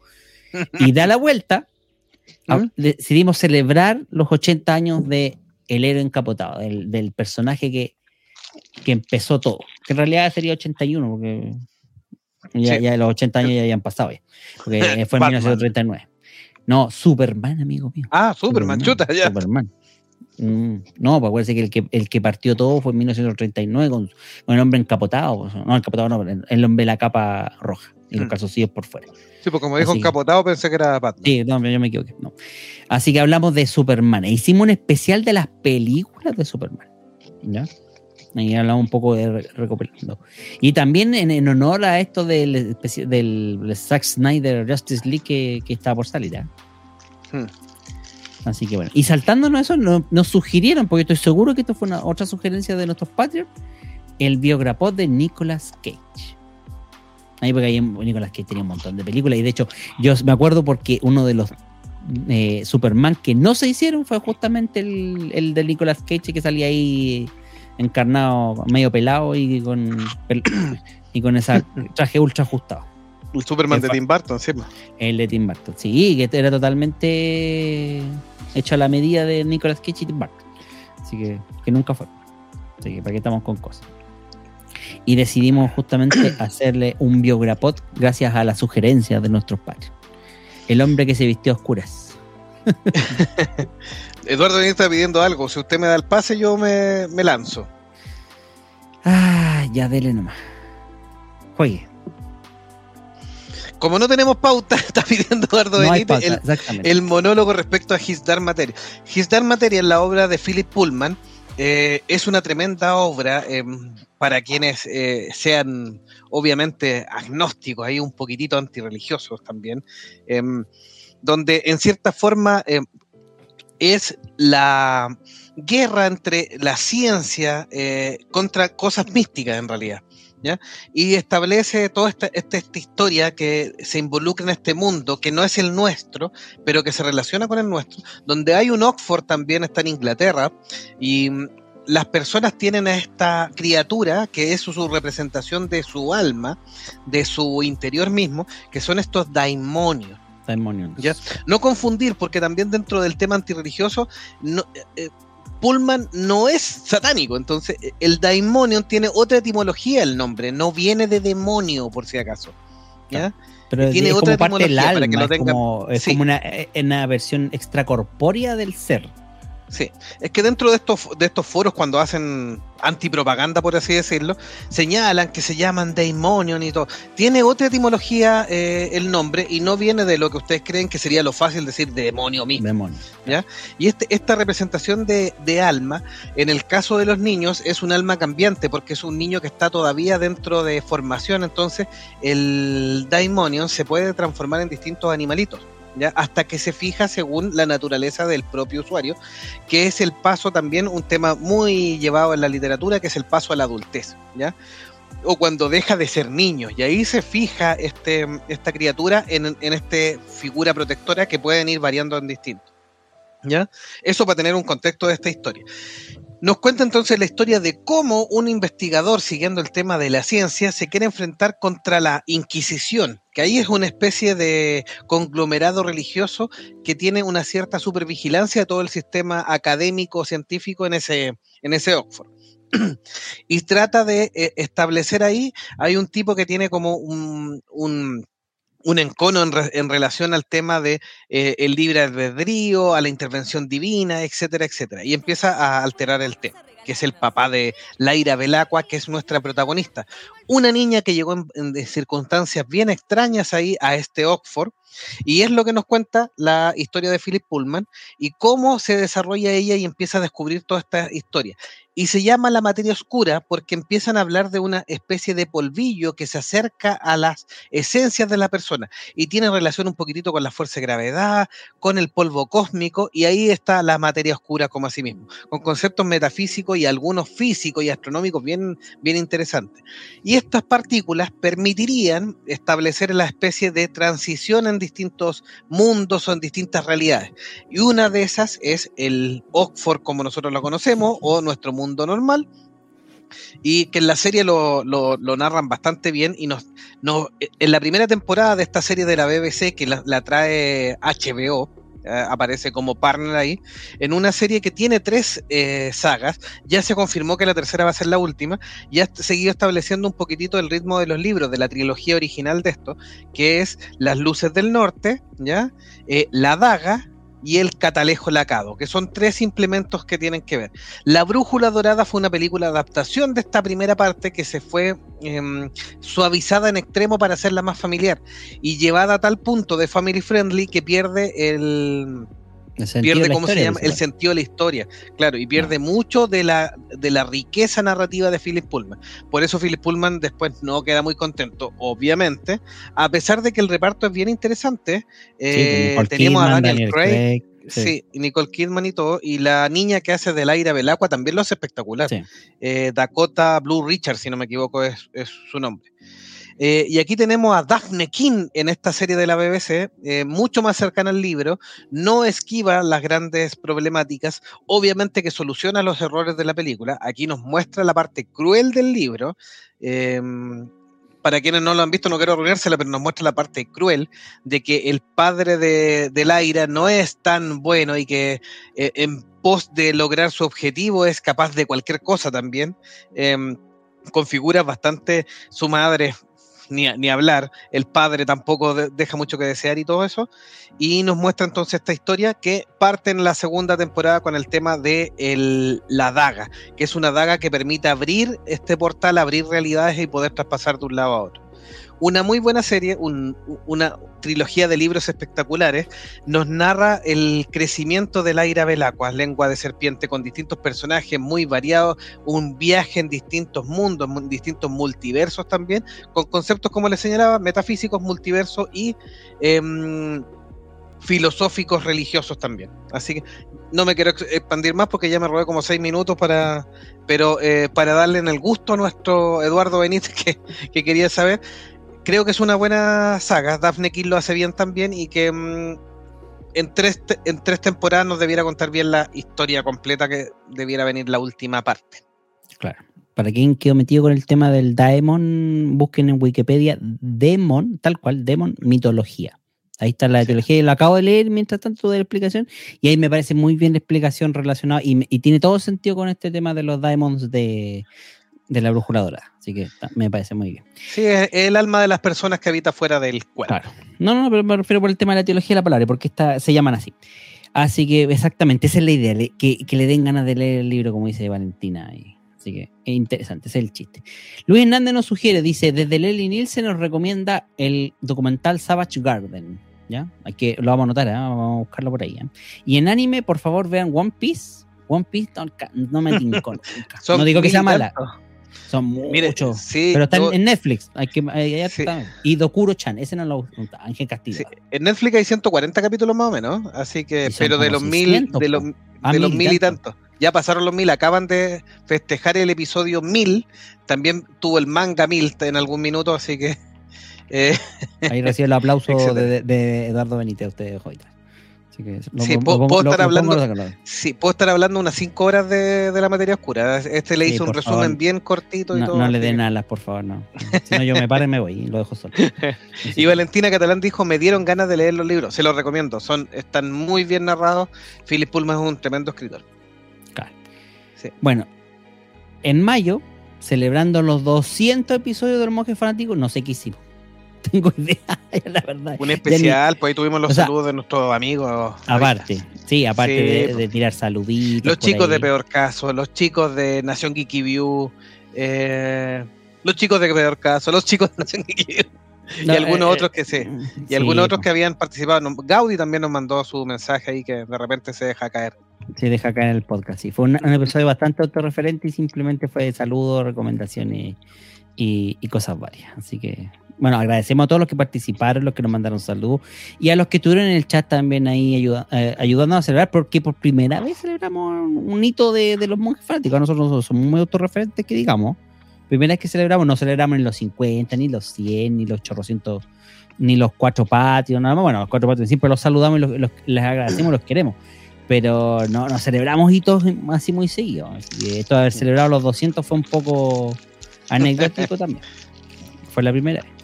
Y da la vuelta, decidimos celebrar los 80 años de El héroe encapotado, del, personaje que, que, empezó todo. Que en realidad sería 81, porque ya, los 80 años ya habían pasado ya. Porque fue en 1939. No, Superman, amigo mío. Ah, Superman, chuta, ya. Superman. Mm, no, pues acuérdense que el, que el que partió todo fue en 1939 con, el hombre encapotado. No, encapotado no, el hombre de la capa roja y los mm. calzoncillos por fuera. Sí, pues como dijo encapotado pensé que era Batman. Sí, no, yo me equivoqué. No. Así que hablamos de Superman. E hicimos un especial de las películas de Superman. ¿Ya? Ahí hablamos un poco de recopilando. Y también en, honor a esto del, del Zack Snyder Justice League que, que está por salir. ¿eh? Hmm. Así que bueno. Y saltándonos eso, nos, sugirieron, porque estoy seguro que esto fue una, otra sugerencia de nuestros Patreons, el biograpod de Nicolas Cage. Ahí porque ahí Nicolas Cage tenía un montón de películas. Y de hecho, yo me acuerdo porque uno de los eh, Superman que no se hicieron fue justamente el, el de Nicolas Cage que salía ahí encarnado medio pelado y con, y con ese traje ultra ajustado. El Superman de Tim Burton, sí. El de Tim Burton, sí, que era totalmente hecho a la medida de Nicolas Cage y Tim Burton. Así que, que nunca fue. Así que para qué estamos con cosas. Y decidimos justamente hacerle un biograpot gracias a las sugerencias de nuestros padres. El hombre que se vistió a oscuras. Eduardo está pidiendo algo. Si usted me da el pase, yo me, lanzo. Ah, ya dele nomás. Juegue. Como no tenemos pauta, está pidiendo Eduardo Benítez el, monólogo respecto a His Dark Materia. His Dark Materia es la obra de Philip Pullman. Eh, es una tremenda obra em, para quienes eh, sean obviamente agnósticos, hay un poquitito antirreligiosos también, donde en cierta forma es la guerra entre la ciencia eh, contra cosas místicas en realidad. ¿ya? Y establece toda esta, esta, historia que se involucra en este mundo, que no es el nuestro, pero que se relaciona con el nuestro, donde hay un Oxford también, está en Inglaterra, y mm, las personas tienen a esta criatura que es su representación de su alma, de su interior mismo, que son estos daimonios. ¿Ya? No confundir, porque también dentro del tema antirreligioso, no, eh, eh, Pullman no es satánico, entonces eh, el daimonion tiene otra etimología el nombre, no viene de demonio por si acaso. ¿ya? Pero tiene otra etimología para que lo tengan. Es como, una, una versión extracorpórea del ser. Sí, es que dentro de estos, de estos foros, cuando hacen antipropaganda, por así decirlo, señalan que se llaman Daimonion y todo. Tiene otra etimología eh, el nombre y no viene de lo que ustedes creen que sería lo fácil decir demonio mismo. Demonio. ¿ya? Y este, esta representación de, de, alma, en el caso de los niños, es un alma cambiante porque es un niño que está todavía dentro de formación, entonces el Daimonion se puede transformar en distintos animalitos hasta que se fija según la naturaleza del propio usuario, que es el paso también, un tema muy llevado en la literatura, que es el paso a la adultez, ¿ya? o cuando deja de ser niño, y ahí se fija este, esta criatura en, en esta figura protectora que pueden ir variando en distinto. ¿Ya? Eso para tener un contexto de esta historia. Nos cuenta entonces la historia de cómo un investigador, siguiendo el tema de la ciencia, se quiere enfrentar contra la Inquisición, que ahí es una especie de conglomerado religioso que tiene una cierta supervigilancia de todo el sistema académico científico en ese, en ese Oxford. y trata de eh, establecer ahí, hay un tipo que tiene como un, un un encono en, relación al tema de eh, el libre albedrío, a la intervención divina, etcétera, etcétera. Y empieza a alterar el tema que es el papá de Laira Belacqua, que es nuestra protagonista. Una niña que llegó en, circunstancias bien extrañas ahí a este Oxford, y es lo que nos cuenta la historia de Philip Pullman y cómo se desarrolla ella y empieza a descubrir toda esta historia y se llama la materia oscura porque empiezan a hablar de una especie de polvillo que se acerca a las esencias de la persona y tiene relación un poquitito con la fuerza de gravedad, con el polvo cósmico y ahí está la materia oscura como así mismo, con conceptos metafísicos y algunos físicos y astronómicos bien, bien interesantes. Y estas partículas permitirían establecer la especie de transición en distintos mundos o en distintas realidades. Y una de esas es el Oxford como nosotros lo conocemos o nuestro mundo normal y que en la serie lo, narran bastante bien y nos, en la primera temporada de esta serie de la BBC que la, trae HBO aparece como partner ahí en una serie que tiene tres eh, sagas. Ya se confirmó que la tercera va a ser la última. Y ha seguido estableciendo un poquitito el ritmo de los libros de la trilogía original de esto que es Las luces del norte ya eh, La daga y El Catalejo Lacado, que son tres implementos que tienen que ver. La Brújula Dorada fue una película de adaptación de esta primera parte que se fue em, suavizada en extremo para hacerla más familiar y llevada a tal punto de family friendly que pierde el pierde cómo se llama el sentido de la historia claro y pierde mucho de la de la riqueza narrativa de Philip Pullman por eso Philip Pullman después no queda muy contento obviamente a pesar de que el reparto es bien interesante eh, tenemos a Daniel, Craig, Sí. Nicole Kidman y todo. Y la niña que hace del aire Belacqua también lo hace espectacular. Eh, Dakota Blue Richard, si no me equivoco, es, es su nombre. Eh, y aquí tenemos a Daphne King en esta serie de la BBC, eh, mucho más cercana al libro, no esquiva las grandes problemáticas, obviamente que soluciona los errores de la película, aquí nos muestra la parte cruel del libro. Em, para quienes no lo han visto, no quiero arruinársela, pero nos muestra la parte cruel de que el padre de, de Laira no es tan bueno y que eh, en pos de lograr su objetivo es capaz de cualquier cosa también. Em, configura bastante su madre ni, hablar, el padre tampoco deja mucho que desear y todo eso, y nos muestra entonces esta historia que parte en la segunda temporada con el tema de la daga, que es una daga que permite abrir este portal, abrir realidades y poder traspasar de un lado a otro una muy buena serie, una trilogía de libros espectaculares, nos narra el crecimiento del Aira Belacqua, lengua de serpiente, con distintos personajes muy variados, un viaje en distintos mundos, en distintos multiversos también, con conceptos, como les señalaba, metafísicos, multiversos y em, filosóficos religiosos también. Así que no me quiero expandir más porque ya me robé como seis minutos para, pero eh, para darle en el gusto a nuestro Eduardo Benítez que quería saber creo que es una buena saga. Daphne King lo hace bien también y que mm, en, tres en tres temporadas nos debiera contar bien la historia completa que debiera venir la última parte. Claro. Para quien quedó metido con el tema del Daemon, busquen en Wikipedia Demon, tal cual, Demon, mitología. Ahí está la mitología, lo acabo de leer mientras tanto de la explicación, y ahí me parece muy bien la explicación relacionada, y, y tiene todo sentido con este tema de los Daemons de, de la brújula dorada. Así que me parece muy bien. Sí, es el alma de las personas que habita fuera del cuerpo. Claro. No, no, pero me refiero por el tema de la teología de la palabra, porque está, se llaman así. Así que exactamente, esa es la idea, que, que le den ganas de leer el libro, como dice Valentina. así que es interesante, ese es el chiste. Luis Hernández nos sugiere, dice, desde Lely Nielsen nos recomienda el documental Savage Garden. ¿Ya? Hay que, lo vamos a anotar, ¿eh? vamos a buscarlo por ahí. ¿eh? Y en anime, por favor, vean One Piece. One Piece no, me tinco. no digo que sea mala. Son muchos. pero están en Netflix. Hay que, Y Dokuro-chan, ese no lo. Ángel Castillo. En Netflix hay 140 capítulos más o menos. Así que, pero de los mil, de los, de los mil y tantos. Ya pasaron los mil, acaban de festejar el episodio mil. También tuvo el manga mil en algún minuto, así que. Eh, Ahí recibe el aplauso de, de, Eduardo Benítez, usted, Joita sí, puedo, estar hablando, sí, puedo estar hablando unas 5 horas de, la materia oscura. Este le hizo un resumen bien cortito y no, todo. No le den alas, por favor, no. Si no, yo me paro y me voy y lo dejo solo. y Valentina Catalán dijo, me dieron ganas de leer los libros. Se los recomiendo, son están muy bien narrados. Philip Pullman es un tremendo escritor. Claro. Bueno, en mayo, celebrando los 200 episodios del Monje Fanático, no sé qué hicimos. Tengo idea, la verdad. Un especial, pues ahí tuvimos los saludos de nuestros amigos. Aparte, sí, aparte de, tirar saluditos. Los chicos de Peor Caso, los chicos de Nación Geeky View, eh, los chicos de Peor Caso, los chicos de Nación Geeky View y algunos eh, otros que sí, y algunos otros que habían participado. Gaudi también nos mandó su mensaje ahí que de repente se deja caer. Se deja caer en el podcast, sí. Fue un, episodio bastante autorreferente y simplemente fue de saludos, recomendaciones y, cosas varias. Así que, bueno, agradecemos a todos los que participaron, los que nos mandaron saludos y a los que estuvieron en el chat también ahí ayuda, eh, a celebrar, porque por primera vez celebramos un hito de, los monjes fanáticos. Nosotros somos muy autorreferentes, que digamos primera vez que celebramos, no celebramos ni los 50, ni los 100, ni los 800, ni los cuatro patios, nada más. Bueno, los cuatro patios siempre los saludamos y los, les agradecemos, los queremos. Pero no, no celebramos hitos así muy seguidos. Esto de haber celebrado los 200 fue un poco anecdótico también. Fue la primera vez.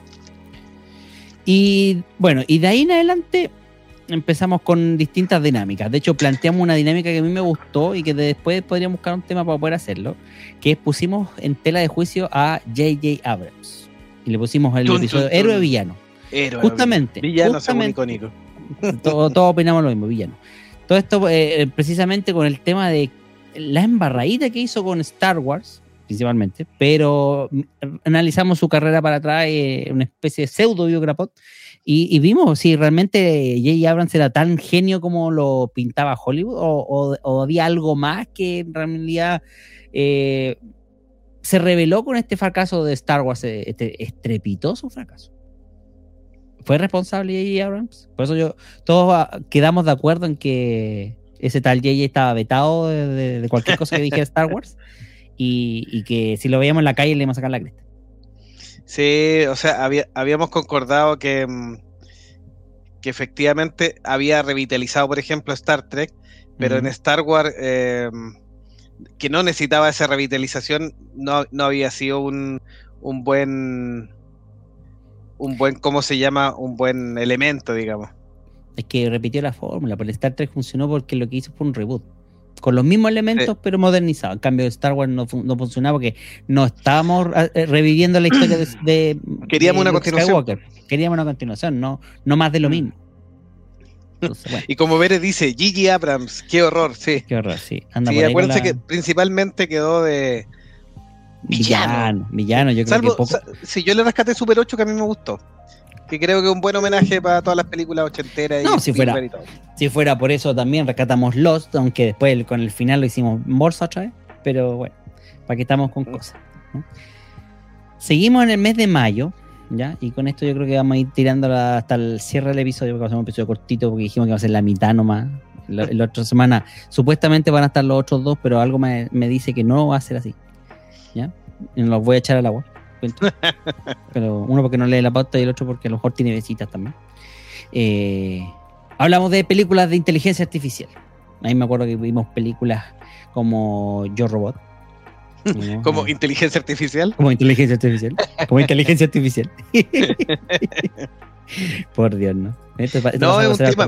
Y bueno, y de ahí en adelante empezamos con distintas dinámicas. De hecho, planteamos una dinámica que a mí me gustó y que después podríamos buscar un tema para poder hacerlo, que pusimos en tela de juicio a J.J. Abrams. Y le pusimos el episodio héroe villano. Héroe, justamente. Villano justamente, Todos todo opinamos lo mismo, villano. Todo esto eh, precisamente con el tema de la embarradita que hizo con Star Wars, principalmente, pero analizamos su carrera para atrás, eh, una especie de pseudo biograpot y, vimos si realmente J.J. Abrams era tan genio como lo pintaba Hollywood o, había algo más que en realidad eh, se reveló con este fracaso de Star Wars, eh, este estrepitoso fracaso. ¿Fue responsable J.J. Abrams? Por eso yo, todos ah, quedamos de acuerdo en que ese tal J.J. estaba vetado de, cualquier cosa que dijera Star Wars y, y, que si lo veíamos en la calle le íbamos a sacar la cresta. Sí, o sea, habíamos concordado que, mm, que efectivamente había revitalizado, por ejemplo, Star Trek, pero en Star Wars, em, que no necesitaba esa revitalización, no, había sido un, un buen, un buen, ¿cómo se llama? Un buen elemento, digamos. Es que repitió la fórmula, pero Star Trek funcionó porque lo que hizo fue un reboot con los mismos elementos, pero modernizado. En cambio, Star Wars no, no funcionaba porque no estábamos eh, reviviendo la historia de. Queríamos una continuación. Queríamos una continuación, no, no más de lo mm. mismo. Y como Vere dice, Gigi Abrams, qué horror, sí. Qué horror, sí. sí, acuérdense que principalmente quedó de. Villano. Villano, yo creo que poco... Si yo le rescaté Super 8, que a mí me gustó que creo que es un buen homenaje para todas las películas ochenteras. No, si fuera, si fuera por eso también rescatamos Lost, aunque después con el final lo hicimos bolsa otra vez, pero bueno, para que estamos con mm. cosas. Seguimos en el mes de mayo, ¿ya? Y con esto yo creo que vamos a ir tirando hasta el cierre del episodio, porque va a ser un episodio cortito, porque dijimos que va a ser la mitad nomás. La, la otra semana supuestamente van a estar los otros dos, pero algo me, me dice que no va a ser así. ¿Ya? Y los voy a echar al agua. Pero uno porque no lee la pauta y el otro porque a lo mejor tiene visitas también. Eh, hablamos de películas de inteligencia artificial. Ahí me acuerdo que vimos películas como Yo Robot. ¿Como inteligencia artificial? Como inteligencia artificial. Como inteligencia artificial. Por Dios, ¿no? no, es un tema.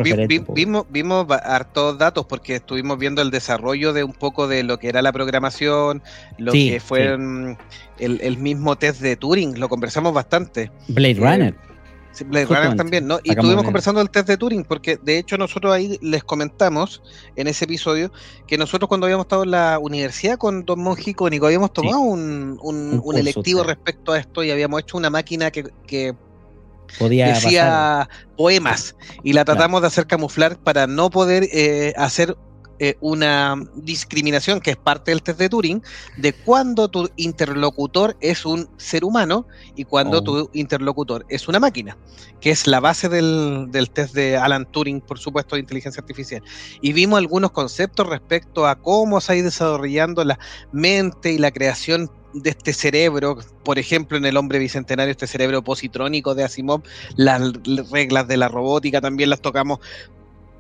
vimos, vimos hartos datos porque estuvimos viendo el desarrollo de un poco de lo que era la programación, lo que fue mm, el, mismo test de Turing, lo conversamos bastante. Blade eh, Runner. Blade Runner también, ¿no? Y estuvimos conversando del test de Turing, porque de hecho nosotros ahí les comentamos en ese episodio que nosotros cuando habíamos estado en la universidad con Don Monjico, Nico, habíamos tomado un, un, electivo respecto a esto y habíamos hecho una máquina que, que decía poemas y la tratamos de hacer camuflar para no poder eh, hacer eh, una discriminación que es parte del test de Turing de cuando tu interlocutor es un ser humano y cuando oh. tu interlocutor es una máquina, que es la base del, del, test de Alan Turing, por supuesto, de inteligencia artificial. Y vimos algunos conceptos respecto a cómo se ha ido desarrollando la mente y la creación de este cerebro, por ejemplo, en el hombre bicentenario, este cerebro positrónico de Asimov, las reglas de la robótica también las tocamos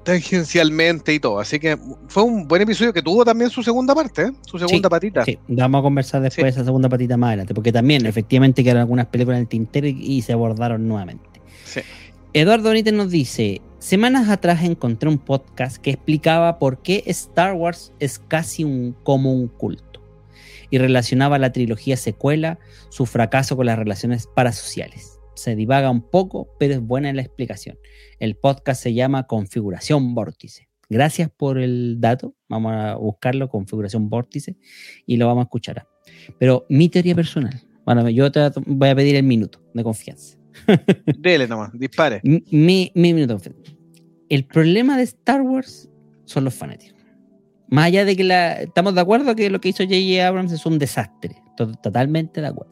tangencialmente y todo. Así que fue un buen episodio que tuvo también su segunda parte, ¿eh? su segunda patita. Sí, vamos a conversar después de esa segunda patita más adelante, porque también efectivamente quedaron algunas películas en el tintero y, se abordaron nuevamente. Eduardo Benítez nos dice, semanas atrás encontré un podcast que explicaba por qué Star Wars es casi un, como un culto y relacionaba la trilogía secuela, su fracaso con las relaciones parasociales. Se divaga un poco, pero es buena en la explicación. El podcast se llama Configuración Vórtice. Gracias por el dato. Vamos a buscarlo, configuración vórtice, y lo vamos a escuchar. Pero mi teoría personal, bueno, yo te voy a pedir el minuto de confianza. Dele nomás, dispare. Mi, minuto de confianza. El problema de Star Wars son los fanáticos. Más allá de que la, estamos de acuerdo que lo que hizo J.J. Abrams es un desastre. Totalmente de acuerdo.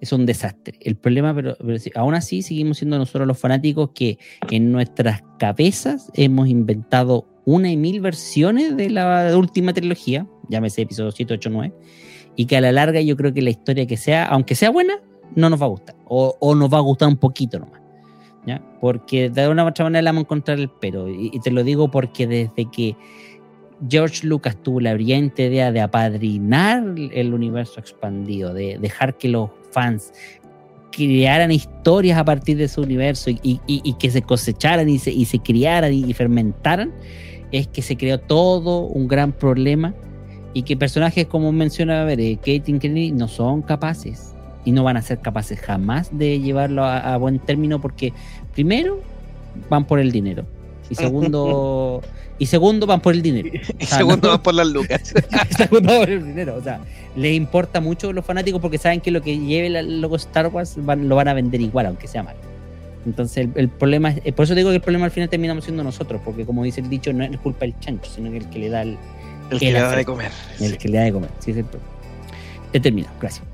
Es un desastre. El problema, pero, aún así seguimos siendo nosotros los fanáticos que en nuestras cabezas hemos inventado una y mil versiones de la última trilogía, llámese episodio 7, 8, 9, y que a la larga yo creo que la historia que sea, aunque sea buena, no nos va a gustar. O, nos va a gustar un poquito nomás. ¿ya? Porque de una u otra manera le vamos a encontrar el pero. Y, te lo digo porque desde que George Lucas tuvo la brillante idea de apadrinar el universo expandido, de dejar que los fans crearan historias a partir de su universo y, que se cosecharan y se, y se criaran y, fermentaran, es que se creó todo un gran problema y que personajes como menciona a ver, eh, Kennedy no son capaces y no van a ser capaces jamás de llevarlo a, buen término porque primero van por el dinero y segundo y segundo van por el dinero. Y segundo van por las lucas. Segundo por el dinero o sea les importa mucho a los fanáticos porque saben que lo que lleve el logo Star Wars lo van a vender igual aunque sea mal entonces el, problema es por eso digo que el problema al final terminamos siendo nosotros porque como dice el dicho no es culpa del chancho sino que el que le da el el que le da de comer. El que le da de comer, sí, es el He terminado, gracias.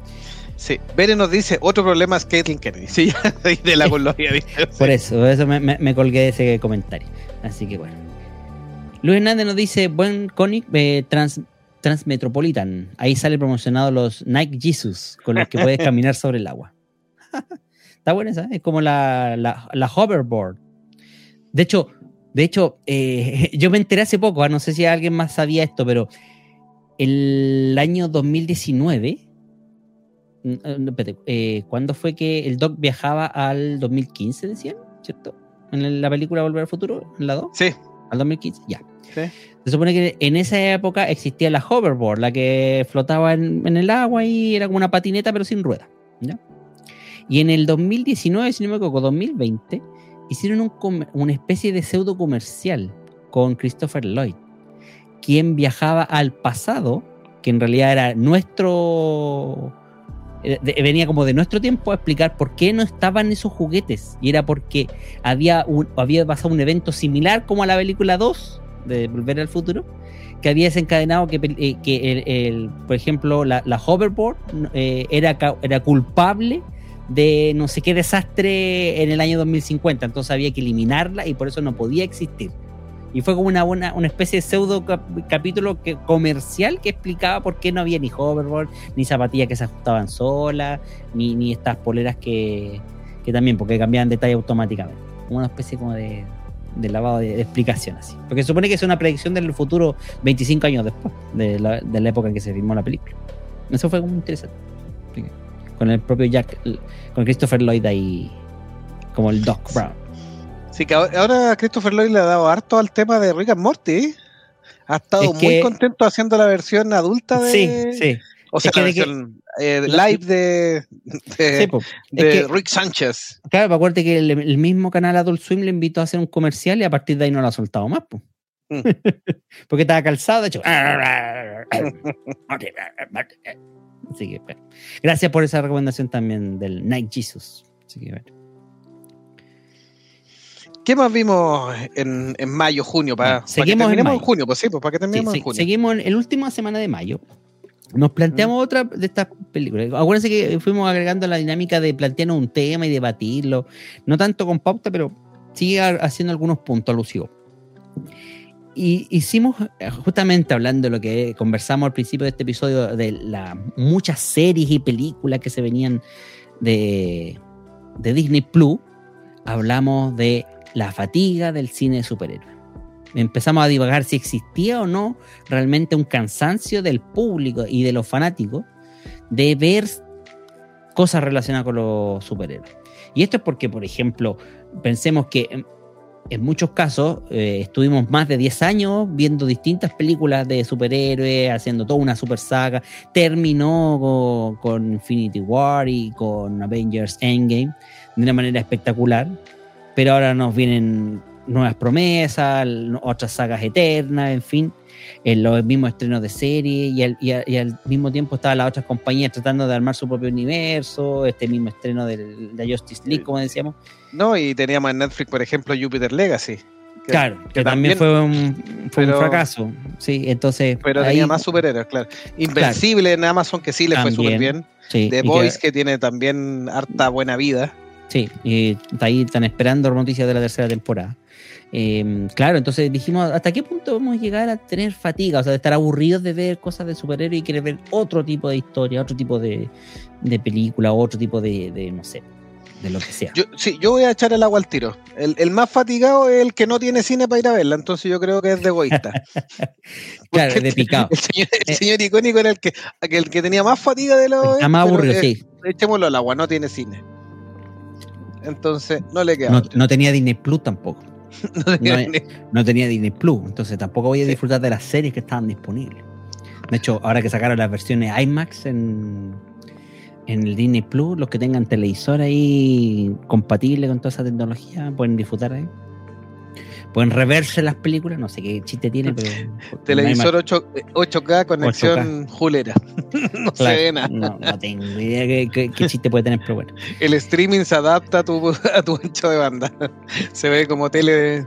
Sí, Bere nos dice, otro problema es Caitlyn Kennedy. Sí, de la colonia. Por eso, por eso me, colgué de ese comentario. Así que bueno. Luis Hernández nos dice, buen cómic eh, trans, Transmetropolitan. Ahí sale promocionado los Nike Jesus, con los que puedes caminar sobre el agua. Está buena esa, es como la, la, la hoverboard. De hecho, de hecho, eh, yo me enteré hace poco, ah, no sé si alguien más sabía esto, pero el año 2019, mm, eh, eh, ¿cuándo fue que el Doc viajaba al 2015, decían? ¿Cierto? En la película Volver al Futuro, en la 2. Sí. Al 2015, ya. Se supone que en esa época existía la hoverboard, la que flotaba en, el agua y era como una patineta pero sin rueda. Y en el 2019, si no me equivoco, 2020, hicieron una especie de pseudo comercial con Christopher Lloyd, quien viajaba al pasado, que en realidad era nuestro venía como de nuestro tiempo a explicar por qué no estaban esos juguetes. Y era porque había, había pasado un evento similar como a la película 2 de Volver al Futuro, que había desencadenado que, eh, que el, por ejemplo, la, hoverboard eh, era, era culpable de no sé qué desastre en el año 2050, entonces había que eliminarla y por eso no podía existir. Y fue como una, buena, una especie de pseudo capítulo que, comercial que explicaba por qué no había ni hoverboard, ni zapatillas que se ajustaban solas, ni, ni estas poleras que, que también, porque cambiaban detalle automáticamente. Una especie como de, de lavado de, explicación así. Porque se supone que es una predicción del futuro 25 años después de la, de la época en que se filmó la película. Eso fue muy interesante con el propio Jack, con Christopher Lloyd ahí como el Doc Brown. Sí, que ahora Christopher Lloyd le ha dado harto al tema de Rick and Morty. Ha estado muy contento haciendo la versión adulta de. Sí, sí. O sea, la versión eh, live de, de, Rick Sánchez. Claro, acuérdate que el, mismo canal Adult Swim le invitó a hacer un comercial y a partir de ahí no lo ha soltado más. Pues. Porque estaba calzado, de hecho. Así que, bueno. Gracias por esa recomendación también del Night Jesus. Así que, bueno. ¿Qué más vimos en, en mayo, junio? Para, seguimos en, junio, pues sí, pues para que terminemos en junio. Seguimos en la última semana de mayo. Nos planteamos otra de estas películas. Acuérdense que fuimos agregando la dinámica de plantearnos un tema y debatirlo. No tanto con pauta, pero sigue haciendo algunos puntos alusivos. Y hicimos, eh, justamente hablando de lo que conversamos al principio de este episodio, de las muchas series y películas que se venían de, de Disney Plus, hablamos de la fatiga del cine de superhéroes. Empezamos a divagar si existía o no realmente un cansancio del público y de los fanáticos de ver cosas relacionadas con los superhéroes. Y esto es porque, por ejemplo, pensemos que en muchos casos eh, estuvimos más de 10 años viendo distintas películas de superhéroes, haciendo toda una super saga. Terminó con, Infinity War y con Avengers Endgame de una manera espectacular, pero ahora nos vienen nuevas promesas, otras sagas eternas, en fin, en los mismos estrenos de serie y al, y, al, mismo tiempo estaban las otras compañías tratando de armar su propio universo, este mismo estreno de la Justice League, como decíamos. No, y teníamos en Netflix, por ejemplo, Jupiter Legacy. claro, que, también, fue, un, fue un, fracaso. Sí, entonces. Pero tenía más superhéroes, claro. Invencible en Amazon, que sí le fue súper bien. The Voice, que, tiene también harta buena vida. Sí, y ahí están esperando noticias de la tercera temporada. Em, claro, entonces dijimos, ¿hasta qué punto vamos a llegar a tener fatiga? O sea, de estar aburridos de ver cosas de superhéroes y querer ver otro tipo de historia, otro tipo de, de película, otro tipo de, de, no sé, de lo que sea. Yo, sí, yo voy a echar el agua al tiro. El, más fatigado es el que no tiene cine para ir a verla, entonces yo creo que es de egoísta. claro, es de picado. El señor, icónico era el que, el que tenía más fatiga de los. Está más aburrido, sí. Echémoslo al agua, no tiene cine. Entonces, no le queda. No, no tenía Disney Plus tampoco. no, tenía, Disney Plus, entonces tampoco voy a disfrutar de las series que estaban disponibles. De hecho, ahora que sacaron las versiones IMAX en, en el Disney Plus, los que tengan televisor ahí compatible con toda esa tecnología pueden disfrutar ahí. Pueden reverse las películas, no sé qué chiste tiene, pero. Televisor 8, k conexión julera. no se ve nada. No, tengo idea qué, chiste puede tener, pero bueno. El streaming se adapta a tu, a tu ancho de banda. se ve como tele,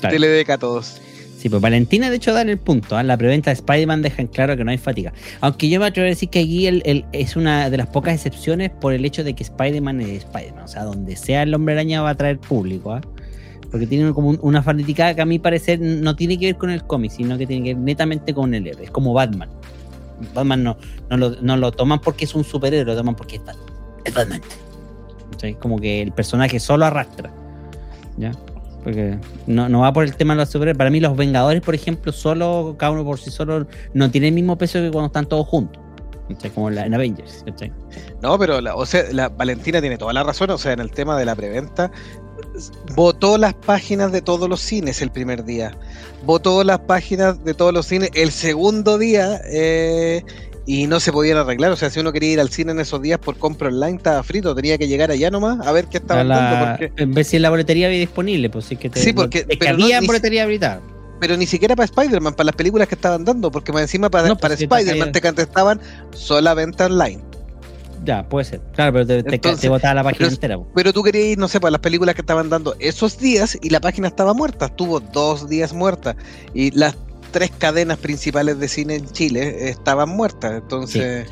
de todos. Sí, pues Valentina, de hecho, da el punto. ¿ah? La preventa de Spider-Man deja en claro que no hay fatiga. Aunque yo me atrevo a decir que aquí el, es una de las pocas excepciones por el hecho de que Spider-Man es Spider-Man. O sea, donde sea el hombre araña va a traer público. ¿ah? Porque tiene como una fanaticada que a mi parecer no tiene que ver con el cómic, sino que tiene que ver netamente con el héroe. Es como Batman. Batman no, no, lo, toman porque es un superhéroe, lo toman porque es Batman. Es Batman. Como que el personaje solo arrastra. ¿Ya? Porque no, va por el tema de los superhéroes. Para mí, los Vengadores, por ejemplo, solo, cada uno por sí solo, no tiene el mismo peso que cuando están todos juntos. Como en Avengers. No, pero o sea, la Valentina tiene toda la razón. O sea, en el tema de la preventa, votó las páginas de todos los cines el primer día, votó las páginas de todos los cines el segundo día eh, y no se podían arreglar. O sea, si uno quería ir al cine en esos días por compra online, estaba frito, tenía que llegar allá nomás a ver qué estaba dando. En vez si en la boletería había disponible, pues sí que, sí, porque había boletería ahorita. Pero ni siquiera para Spider-Man, para las películas que estaban dando, porque más encima para, pues para Spider-Man te contestaban solamente online. Ya, puede ser. Claro, pero te, te, botaba la página entera. Pero tú querías ir, no sé, para las películas que estaban dando esos días y la página estaba muerta. Estuvo dos días muerta. Y las tres cadenas principales de cine en Chile estaban muertas. Entonces.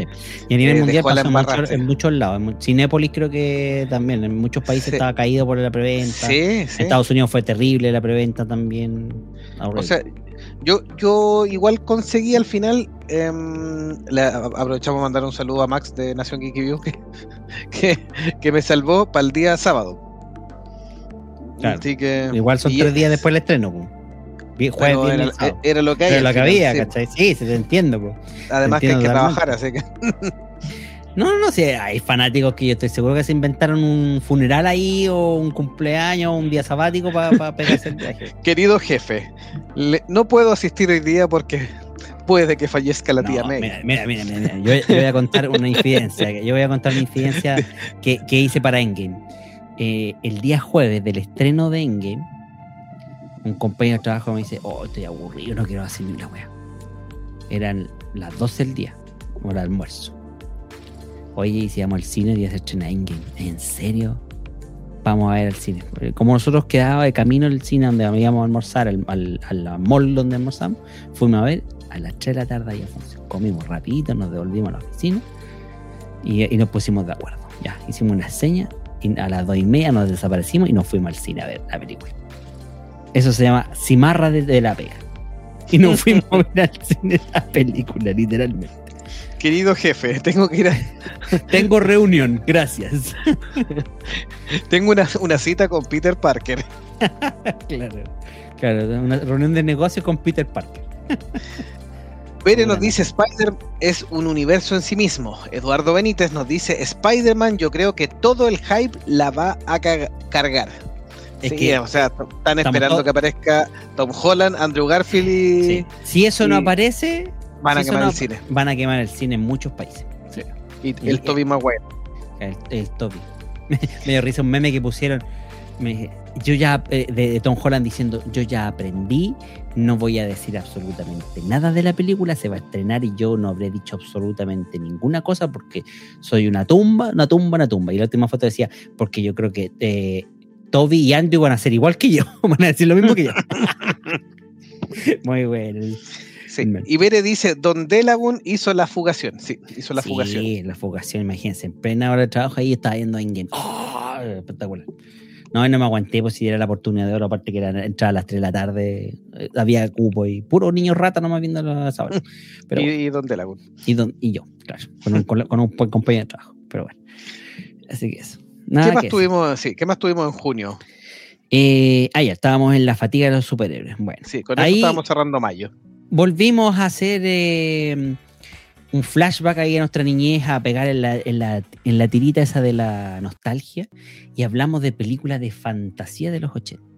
Y a nivel eh, mundial pasó en muchos lados. En Cinépolis creo que también. En muchos países estaba caído por la preventa. Sí, en Estados Unidos fue terrible la preventa también. O sea, yo, yo igual conseguí al final, em, aprovechamos a mandar un saludo a Max de Nación Geeky View que, que, me salvó para el día sábado. Así que, igual son tres días después del estreno. Jueves, era, lo que había. lo que había, ¿cachai? Sí, se te entiendo. Además que hay que trabajar, así que... No, no, no, si hay fanáticos que yo estoy seguro que se inventaron un funeral ahí o un cumpleaños o un día sabático para pegarse el viaje. Querido jefe, no puedo asistir hoy día porque puede que fallezca la tía May. Mira, mira, mira, Yo, voy a contar una infidencia. Yo voy a contar una infidencia que, hice para Endgame. Eh, el día jueves del estreno de Endgame, un compañero de trabajo me dice, oh, estoy aburrido, no quiero hacer ni una wea. Eran las 12 del día, hora de almuerzo. Oye, y si vamos al cine, y se estrena Endgame. ¿En serio? Vamos a ver el cine. Como nosotros quedaba de camino al cine donde íbamos a almorzar, al, al, mall donde almorzamos, fuimos a ver a las 3 de la tarde y Alfonso. Comimos rapidito, nos devolvimos a la oficina y, nos pusimos de acuerdo. Ya, hicimos una seña y a las 2 y media nos desaparecimos y nos fuimos al cine a ver la película. Eso se llama Cimarra de, la Pega. Y nos fuimos a ver al cine la película, literalmente. Querido jefe, tengo que ir a... Tengo reunión, gracias. tengo una, una cita con Peter Parker. claro, claro, una reunión de negocio con Peter Parker. Pérez nos dice Spider es un universo en sí mismo. Eduardo Benítez nos dice Spider-Man, yo creo que todo el hype la va a cargar. sí, o sea, están esperando que aparezca Tom Holland, Andrew Garfield y. Si eso no aparece. Van a quemar el cine. Van a quemar el cine en muchos países. Sí. Y, el Toby Maguire. El, el Toby. me dio risa un meme que pusieron. yo ya, eh, de, Tom Holland diciendo, yo ya aprendí, no voy a decir absolutamente nada de la película, se va a estrenar y yo no habré dicho absolutamente ninguna cosa porque soy una tumba, una tumba, una tumba. Y la última foto decía, porque yo creo que eh, Toby y Andrew van a ser igual que yo, van a decir lo mismo que yo. Muy bueno. Y Bere dice, Don Delagun hizo la fugación. Sí, hizo la fugación. Sí, la fugación, imagínense. En plena hora de trabajo ahí estaba viendo a Ingen. ¡Oh! Espectacular. No, no me aguanté, pues si era la oportunidad de oro, aparte que era entrar a las 3 de la tarde, eh, había cupo y puro niño rata nomás viendo las horas. Pero, ¿Y, Don. Y, y yo, claro, con un, con un buen compañero de trabajo. Pero bueno, así que eso. ¿Qué, más tuvimos, sí, ¿Qué más tuvimos en junio? Eh, ah, ya, estábamos en la fatiga de los superhéroes. Bueno, sí, con ahí, estábamos cerrando mayo volvimos a hacer eh, un flashback ahí a nuestra niñez, a pegar en la, en, la, en la, tirita esa de la nostalgia y hablamos de películas de fantasía de los 80.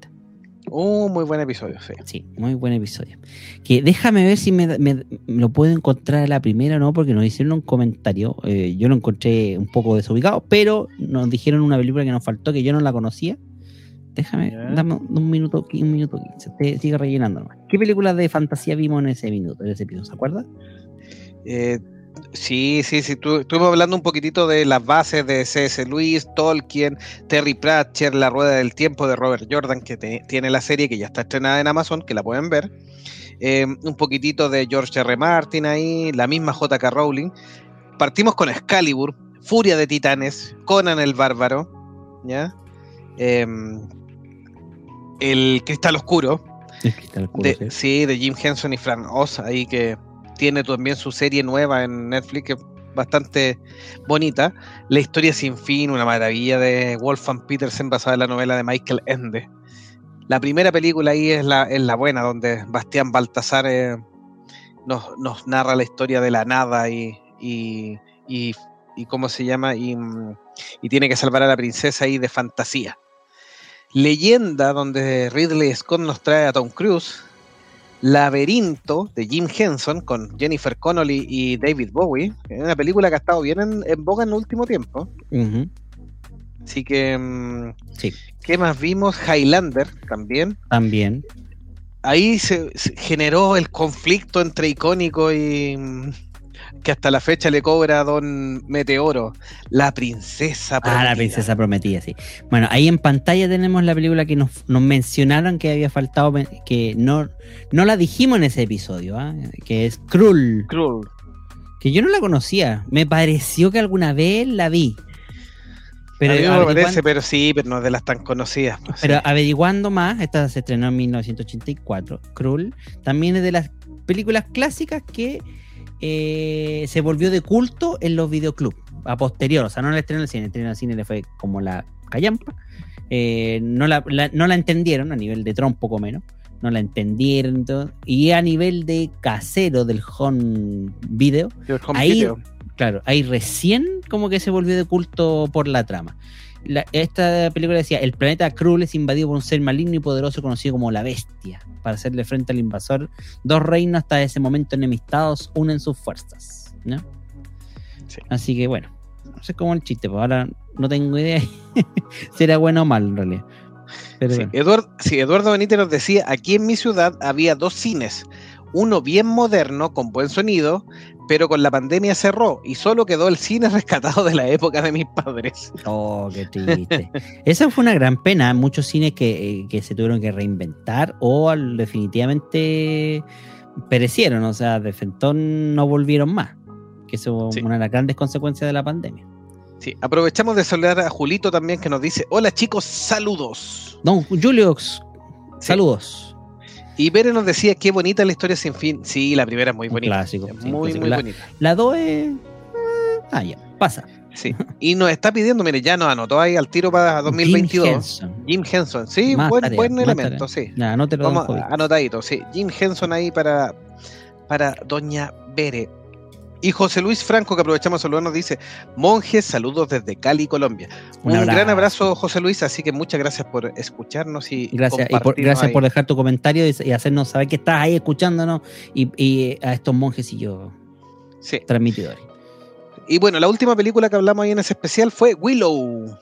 Oh, muy buen episodio, sí. Sí, muy buen episodio. Que déjame ver si me, lo puedo encontrar a la primera o no, porque nos hicieron un comentario. Eh, yo lo encontré un poco desubicado, pero nos dijeron una película que nos faltó, que yo no la conocía Déjame, dame un minuto, un minuto quince. sigue rellenando nomás. ¿Qué películas de fantasía vimos en ese minuto, en ese episodio? ¿Se acuerda? Eh, sí, sí, sí. estuvimos hablando un poquitito de las bases de C.S. Lewis, Tolkien, Terry Pratchett, La Rueda del Tiempo de Robert Jordan, que tiene la serie que ya está estrenada en Amazon, que la pueden ver. Eh, un poquitito de George R. Martin ahí, la misma J.K. Rowling. Partimos con Excalibur, Furia de Titanes, Conan el Bárbaro, ¿ya? Eh, el Cristal Oscuro. de, sí. de Jim Henson y Fran Oz, ahí que tiene también su serie nueva en Netflix, que es bastante bonita. La historia sin fin, una maravilla de Wolfgang Petersen basada en la novela de Michael Ende. La primera película ahí es la, es la buena, donde Bastián Baltasar eh, nos, narra la historia de la nada y, y, y, y cómo se llama, y, y, tiene que salvar a la princesa ahí de fantasía. Leyenda, donde Ridley Scott nos trae a Tom Cruise. Laberinto, de Jim Henson, con Jennifer Connolly y David Bowie. Es una película que ha estado bien en, boga en el último tiempo. Así que. Mm, sí. ¿Qué más vimos? Highlander también. También. Ahí se generó el conflicto entre icónico y que hasta la fecha le cobra a Don Meteoro, la princesa prometida. Ah, la princesa prometida, sí. Bueno, ahí en pantalla tenemos la película que nos, mencionaron que había faltado, que no, no la dijimos en ese episodio, ¿ah? que es Krull. Krull. Que yo no la conocía, me pareció que alguna vez la vi. Pero, a mí me parece, pero sí, pero no de las tan conocidas. Pues, pero averiguando más, esta se estrenó en 1984. Krull también es de las películas clásicas que eh, se volvió de culto en los videoclubs a posterior, o sea, no la estrenó en el cine, el estreno en el cine le fue como la callampa. Eh, no, la, no la entendieron a nivel de Tron, poco menos. No la entendieron. y a nivel de casero del home video, ahí, claro, ahí recién como que se volvió de culto por la trama. Esta película decía, el planeta Krull es invadido por un ser maligno y poderoso conocido como la bestia para hacerle frente al invasor. Dos reinos hasta ese momento enemistados unen sus fuerzas. Así que bueno, no sé cómo el chiste, pues ahora no tengo idea si era bueno o mal en realidad. Eduardo, sí, Eduardo Benítez nos decía, aquí en mi ciudad había dos cines, uno bien moderno, con buen sonido, pero con la pandemia cerró y solo quedó el cine rescatado de la época de mis padres. Oh, qué triste. Esa fue una gran pena. Muchos cines que, eh, se tuvieron que reinventar o definitivamente perecieron. O sea, de Fentón no volvieron más. Que eso es una de las grandes consecuencias de la pandemia. Sí, aprovechamos de saludar a Julito también que nos dice: Hola chicos, saludos. Don Julio, saludos. Y Pérez nos decía qué bonita la historia sin fin. Sí, la primera es muy bonita. clásico. muy, muy bonita. La 2 es. Eh, ah, ya, pasa. Sí. Y nos está pidiendo, mire, ya nos anotó ahí al tiro para 2022. Jim Henson. Jim Henson. Sí, buen, buen elemento, sí. Nah, no te lo Vamos, anotadito, sí. Jim Henson ahí para, para Doña Bere. Y José Luis Franco, que aprovechamos a saludar, nos dice, monjes, saludos desde Cali, Colombia. Un, gran abrazo, José Luis, así que muchas gracias por escucharnos y gracias, y por, gracias por dejar tu comentario y, hacernos saber que estás ahí escuchándonos y, a estos monjes y yo sí. transmitidores. Y bueno, la última película que hablamos ahí en ese especial fue Willow.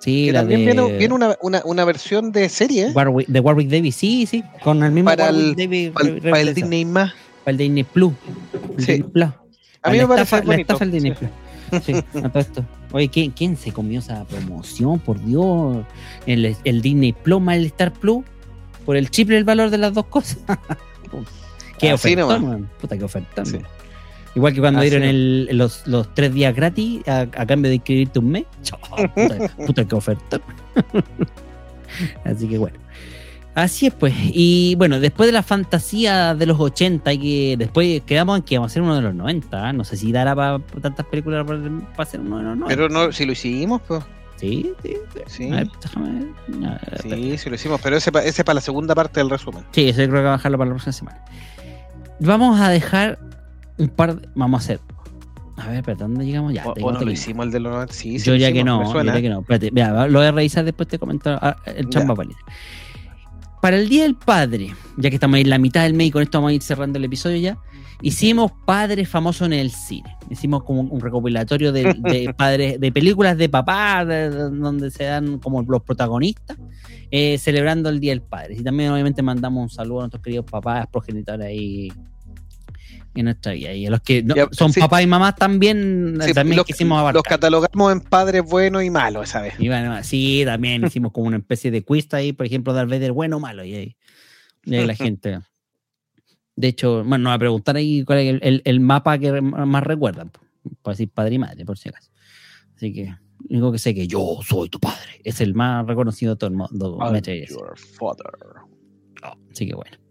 Sí, también viene, una, versión de serie. de Warwick Davis, sí, sí, con el mismo para el, Para, el Disney más. Para el Disney Plus. sí. A mí me parece bonito. el Disney Sí, a todo esto. Oye, ¿quién, ¿quién, se comió esa promoción? Por Dios. El, el Disney Plus más el Star Plus. Por el triple el valor de las dos cosas. qué oferta, Puta, qué oferta. Igual que cuando dieron el, los, los, tres días gratis a, cambio de inscribirte un mes. puta, puta, qué oferta. Así que bueno. Así es, pues. Y bueno, después de la fantasía de los 80, y que después quedamos en que vamos a ser uno de los 90. ¿ah? No sé si dará para tantas películas para, ser uno de los 90. Pero no, si lo hicimos, pues. Sí, sí. Sí, sí, sí lo hicimos, pero ese, ese para la segunda parte del resumen. Sí, ese creo que va a dejarlo para la próxima semana. Vamos a dejar un par de, Vamos a hacer. A ver, espérate, ¿dónde llegamos? Ya, o, no lo hicimos el de los 90. Sí, yo ya que no, yo ya que no. Espérate, mira, lo voy a revisar después te comento ah, el chamba para el Día del Padre, ya que estamos en la mitad del mes y con esto vamos a ir cerrando el episodio ya, hicimos Padres Famosos en el cine. Hicimos como un recopilatorio de, padres, de películas de papá, donde se dan como los protagonistas, eh, celebrando el Día del Padre. Y también obviamente mandamos un saludo a nuestros queridos papás, progenitores ahí en nuestra vida. Y a los que son papás y mamás también, también los, quisimos abarcar. Los catalogamos en padres buenos y malos esa vez. sí, también hicimos como una especie de quiz ahí, por ejemplo, Darth Vader bueno o malo. Y ahí, la gente. De hecho, bueno, nos va a preguntar ahí cuál es el, mapa que más recuerdan. Por decir padre y madre, por si acaso. Así que, único que sé que yo soy tu padre. Es el más reconocido de todo el mundo. Así que bueno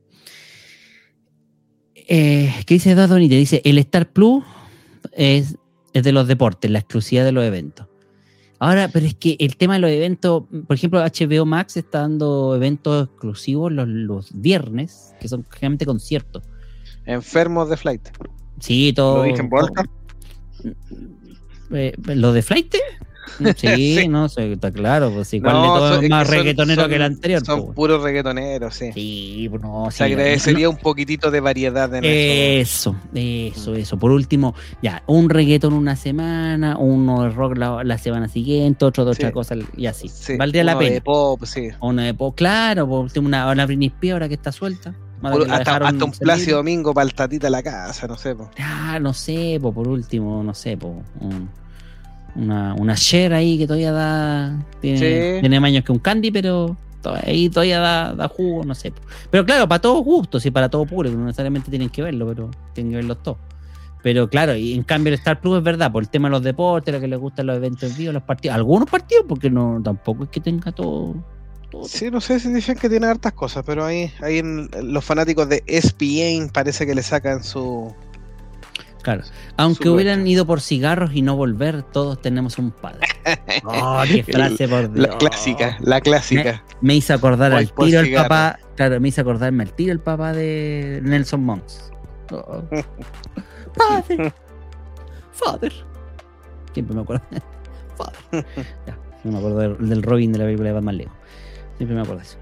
eh, ¿qué dice Dadoni? Te dice, el Star Plus es, es de los deportes, la exclusividad de los eventos. Ahora, pero es que el tema de los eventos, por ejemplo, HBO Max está dando eventos exclusivos los, los viernes, que son generalmente conciertos. Enfermos de flight. Sí, todo. ¿Lo dicen eh, ¿Lo de flight? Sí, no, está claro, pues igual de todo es más reggaetonero que el anterior. Son pues. puros reggaetoneros, sí. Sí, pues, no, Se agradecería un poquitito de variedad en eso. Eso, eso, Por último, ya, un reggaeton una semana, uno de rock la, semana siguiente, otro de otra cosa y así. Valdría la pena. de pop, sí. Uno de pop, claro, por último, una, una Britney ahora que está suelta. hasta, un Plácido Domingo para el tatita a la casa, no sé. Po. Ah, no sé, po, por último, no sé, po, una, una share ahí que todavía da. Tiene, tiene más años que un candy, pero ahí todavía da, jugo, no sé. Pero claro, para todos gustos y para todo público, no necesariamente tienen que verlo, pero tienen que verlos todos. Pero claro, y en cambio el Star Plus es verdad, por el tema de los deportes, lo que les gustan los eventos vivos, los partidos, algunos partidos, porque no tampoco es que tenga todo. Sí, no sé si dicen que tiene hartas cosas, pero ahí, ahí los fanáticos de ESPN parece que le sacan su, Claro. Aunque hubieran ido por cigarros y no volver, todos tenemos un padre. Oh, qué frase por Dios. La clásica, la clásica. Me, hizo acordar al tiro el papá. Claro, me hizo acordarme al tiro el papá de Nelson Monks. Oh. Father. Father. Siempre me acuerdo. Father. Ya, no me acuerdo del, Robin de la película de Batman Leo. Siempre me acuerdo de eso.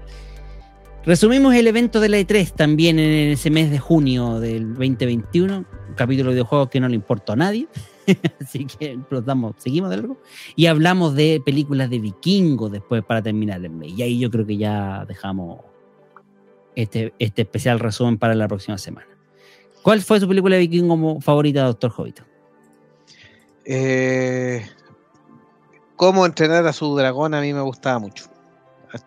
Resumimos el evento de la E3 también en ese mes de junio del 2021. Un capítulo de videojuegos que no le importa a nadie. Así que damos, seguimos de largo. Y hablamos de películas de vikingos después para terminar el mes. Y ahí yo creo que ya dejamos este, este especial resumen para la próxima semana. ¿Cuál fue su película de vikingo favorita, doctor Jovito? Eh, Cómo entrenar a su dragón a mí me gustaba mucho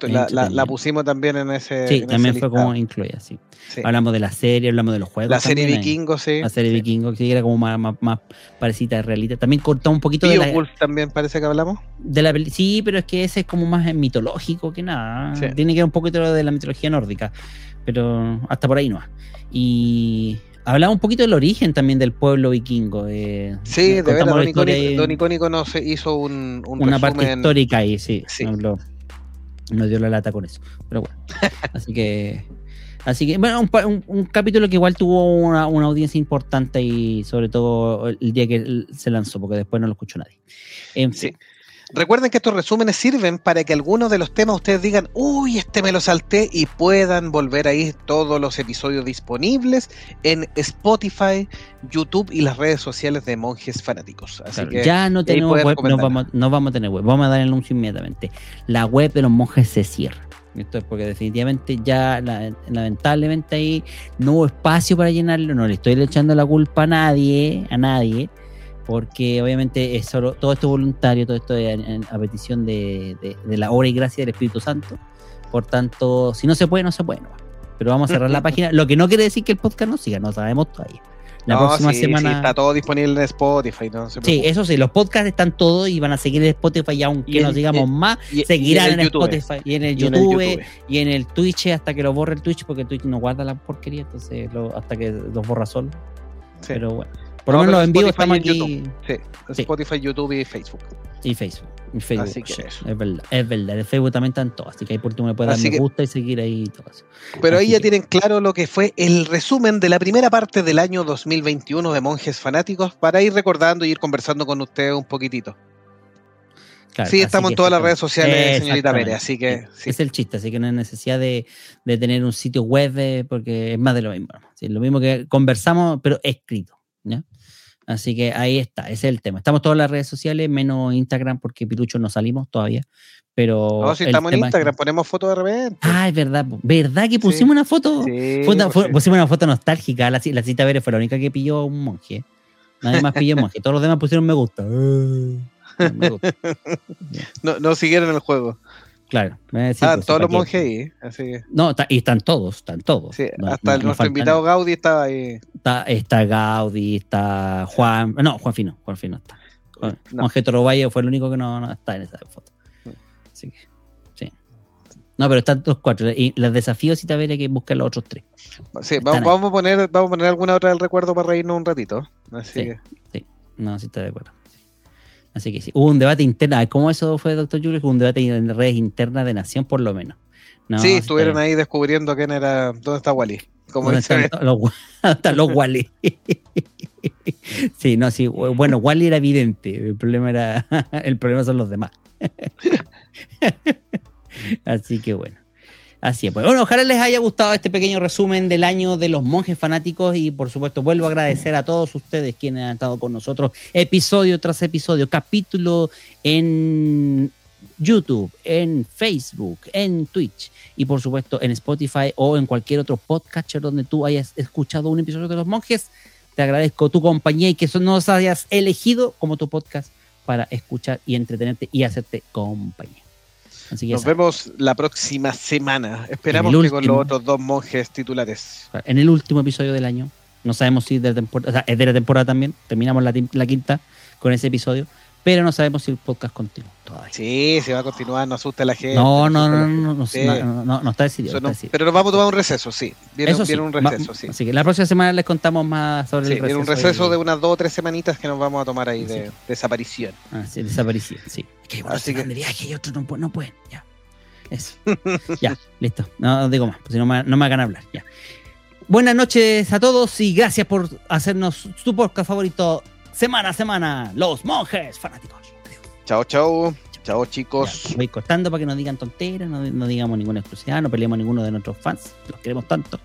la, pusimos también en ese. Sí, también fue como incluida, sí. Hablamos de la serie, hablamos de los juegos. La serie Vikingo, sí. La serie Vikingo, que era como más, más, parecida a realidad. También cortó un poquito de la. Wolf también parece que hablamos. De la, sí, pero es que ese es como más mitológico que nada. Tiene que ver un poquito de la mitología nórdica. Pero hasta por ahí no. Y hablaba un poquito del origen también del pueblo vikingo. Eh, sí, de verdad, Don Icónico, nos hizo un, una parte histórica ahí, sí. sí nos dio la lata con eso. Pero bueno. así que. Así que, bueno, un, capítulo que igual tuvo una, audiencia importante y sobre todo el día que se lanzó, porque después no lo escuchó nadie. En fin. Recuerden que estos resúmenes sirven para que algunos de los temas ustedes digan, uy, este me lo salté y puedan volver ahí todos los episodios disponibles en Spotify, YouTube y las redes sociales de monjes fanáticos. Así que ya no tenemos web, no vamos, no vamos, a tener web, vamos a dar el anuncio inmediatamente. La web de los monjes se cierra. Esto es porque definitivamente ya, lamentablemente ahí no hubo espacio para llenarlo. No le estoy echando la culpa a nadie, a nadie porque obviamente es solo, todo esto voluntario, todo esto a petición de, la obra y gracia del Espíritu Santo. Por tanto, si no se puede, no se puede. Pero vamos a cerrar la página, lo que no quiere decir que el podcast no siga, no sabemos todavía. La próxima semana. está todo disponible en Spotify. No sí, eso sí, los podcasts están todos y van a seguir en Spotify, aunque nos digamos más, seguirán en, Spotify y en el YouTube y en el, Twitch hasta que lo borre el Twitch, porque Twitch no guarda la porquería, entonces hasta que los borra solo. Pero bueno. Por lo menos en vivo estamos aquí. Sí, Spotify, YouTube y Facebook. Y Facebook. Y Facebook. Así que Es verdad, es verdad. En Facebook también están todos. Así que ahí por último me puede dar me gusta y seguir ahí y todo eso. Pero ahí ya tienen claro lo que fue el resumen de la primera parte del año 2021 de Monjes Fanáticos para ir recordando y ir conversando con ustedes un poquitito. sí, estamos en todas las redes sociales, señorita Pérez, así que... Es el chiste, así que no hay necesidad de, de tener un sitio web eh, porque es más de lo mismo. Sí, lo mismo que conversamos, pero escrito. ¿ya? Así que ahí está, ese es el tema. Estamos todas las redes sociales, menos Instagram, porque Pirucho no salimos todavía. Pero. No, si estamos en Instagram, ponemos fotos de repente. Ah, es verdad. ¿Verdad que pusimos una foto? pusimos una foto nostálgica. La, la cita Vélez fue la única que pilló un monje. Nadie más pilló un monje. Todos los demás pusieron me gusta. no, no siguieron el juego. Claro. ah, todos los monjes ahí, así No, y están todos, están todos. Sí, hasta el, nuestro invitado Gaudí estaba ahí. Está, está Gaudí, está Juan, no, Juan Fino, Juan Fino está. Juan. Valle fue el único que no, está en esa foto. Así que, sí. No, pero están los cuatro. Y los desafíos sí te habría que buscar los otros tres. Sí, vamos, a poner, vamos a poner alguna otra del recuerdo para reírnos un ratito. Así sí, que. sí, no, sí está de acuerdo. Así que sí, hubo un debate interno. ¿Cómo eso fue, doctor Julio? Hubo un debate en redes internas de Nación, por lo menos. sí, estuvieron ahí descubriendo quién era, dónde está Wally. Como están los, los Wally. sí, no, sí. Bueno, Wally era evidente. El problema era, el problema son los demás. Así que bueno. Así es. Bueno, ojalá les haya gustado este pequeño resumen del año de los monjes fanáticos y por supuesto vuelvo a agradecer a todos ustedes quienes han estado con nosotros episodio tras episodio, capítulo en YouTube, en Facebook, en Twitch y por supuesto en Spotify o en cualquier otro podcatcher donde tú hayas escuchado un episodio de los monjes. Te agradezco tu compañía y que nos hayas elegido como tu podcast para escuchar y entretenerte y hacerte compañía. Nos vemos la próxima semana. Esperamos que con los otros dos monjes titulares. En el último episodio del año. No sabemos si de la temporada, o sea, es de la temporada también. Terminamos la, la quinta con ese episodio pero no sabemos si el podcast continúa todavía. Sí, se va a continuar, no asusta a la gente. No, no, no, no, no, no, está decidido. Pero nos vamos a tomar un receso, sí. Viene, un receso, sí. Así que la próxima semana les contamos más sobre el receso. Viene un receso de unas dos o tres semanitas que nos vamos a tomar ahí de desaparición. Ah, sí, desaparición, sí. Que Así que... de viaje y otros no, no pueden, ya. Eso. ya, listo. No digo más, pues si no me, no me hagan hablar, ya. Buenas noches a todos y gracias por hacernos su podcast favorito semana a semana, los monjes fanáticos. Chao, chao. Chao, chicos. voy cortando para que no digan tonteras, no, no digamos ninguna exclusividad, no peleemos a ninguno de nuestros fans. Los queremos tanto.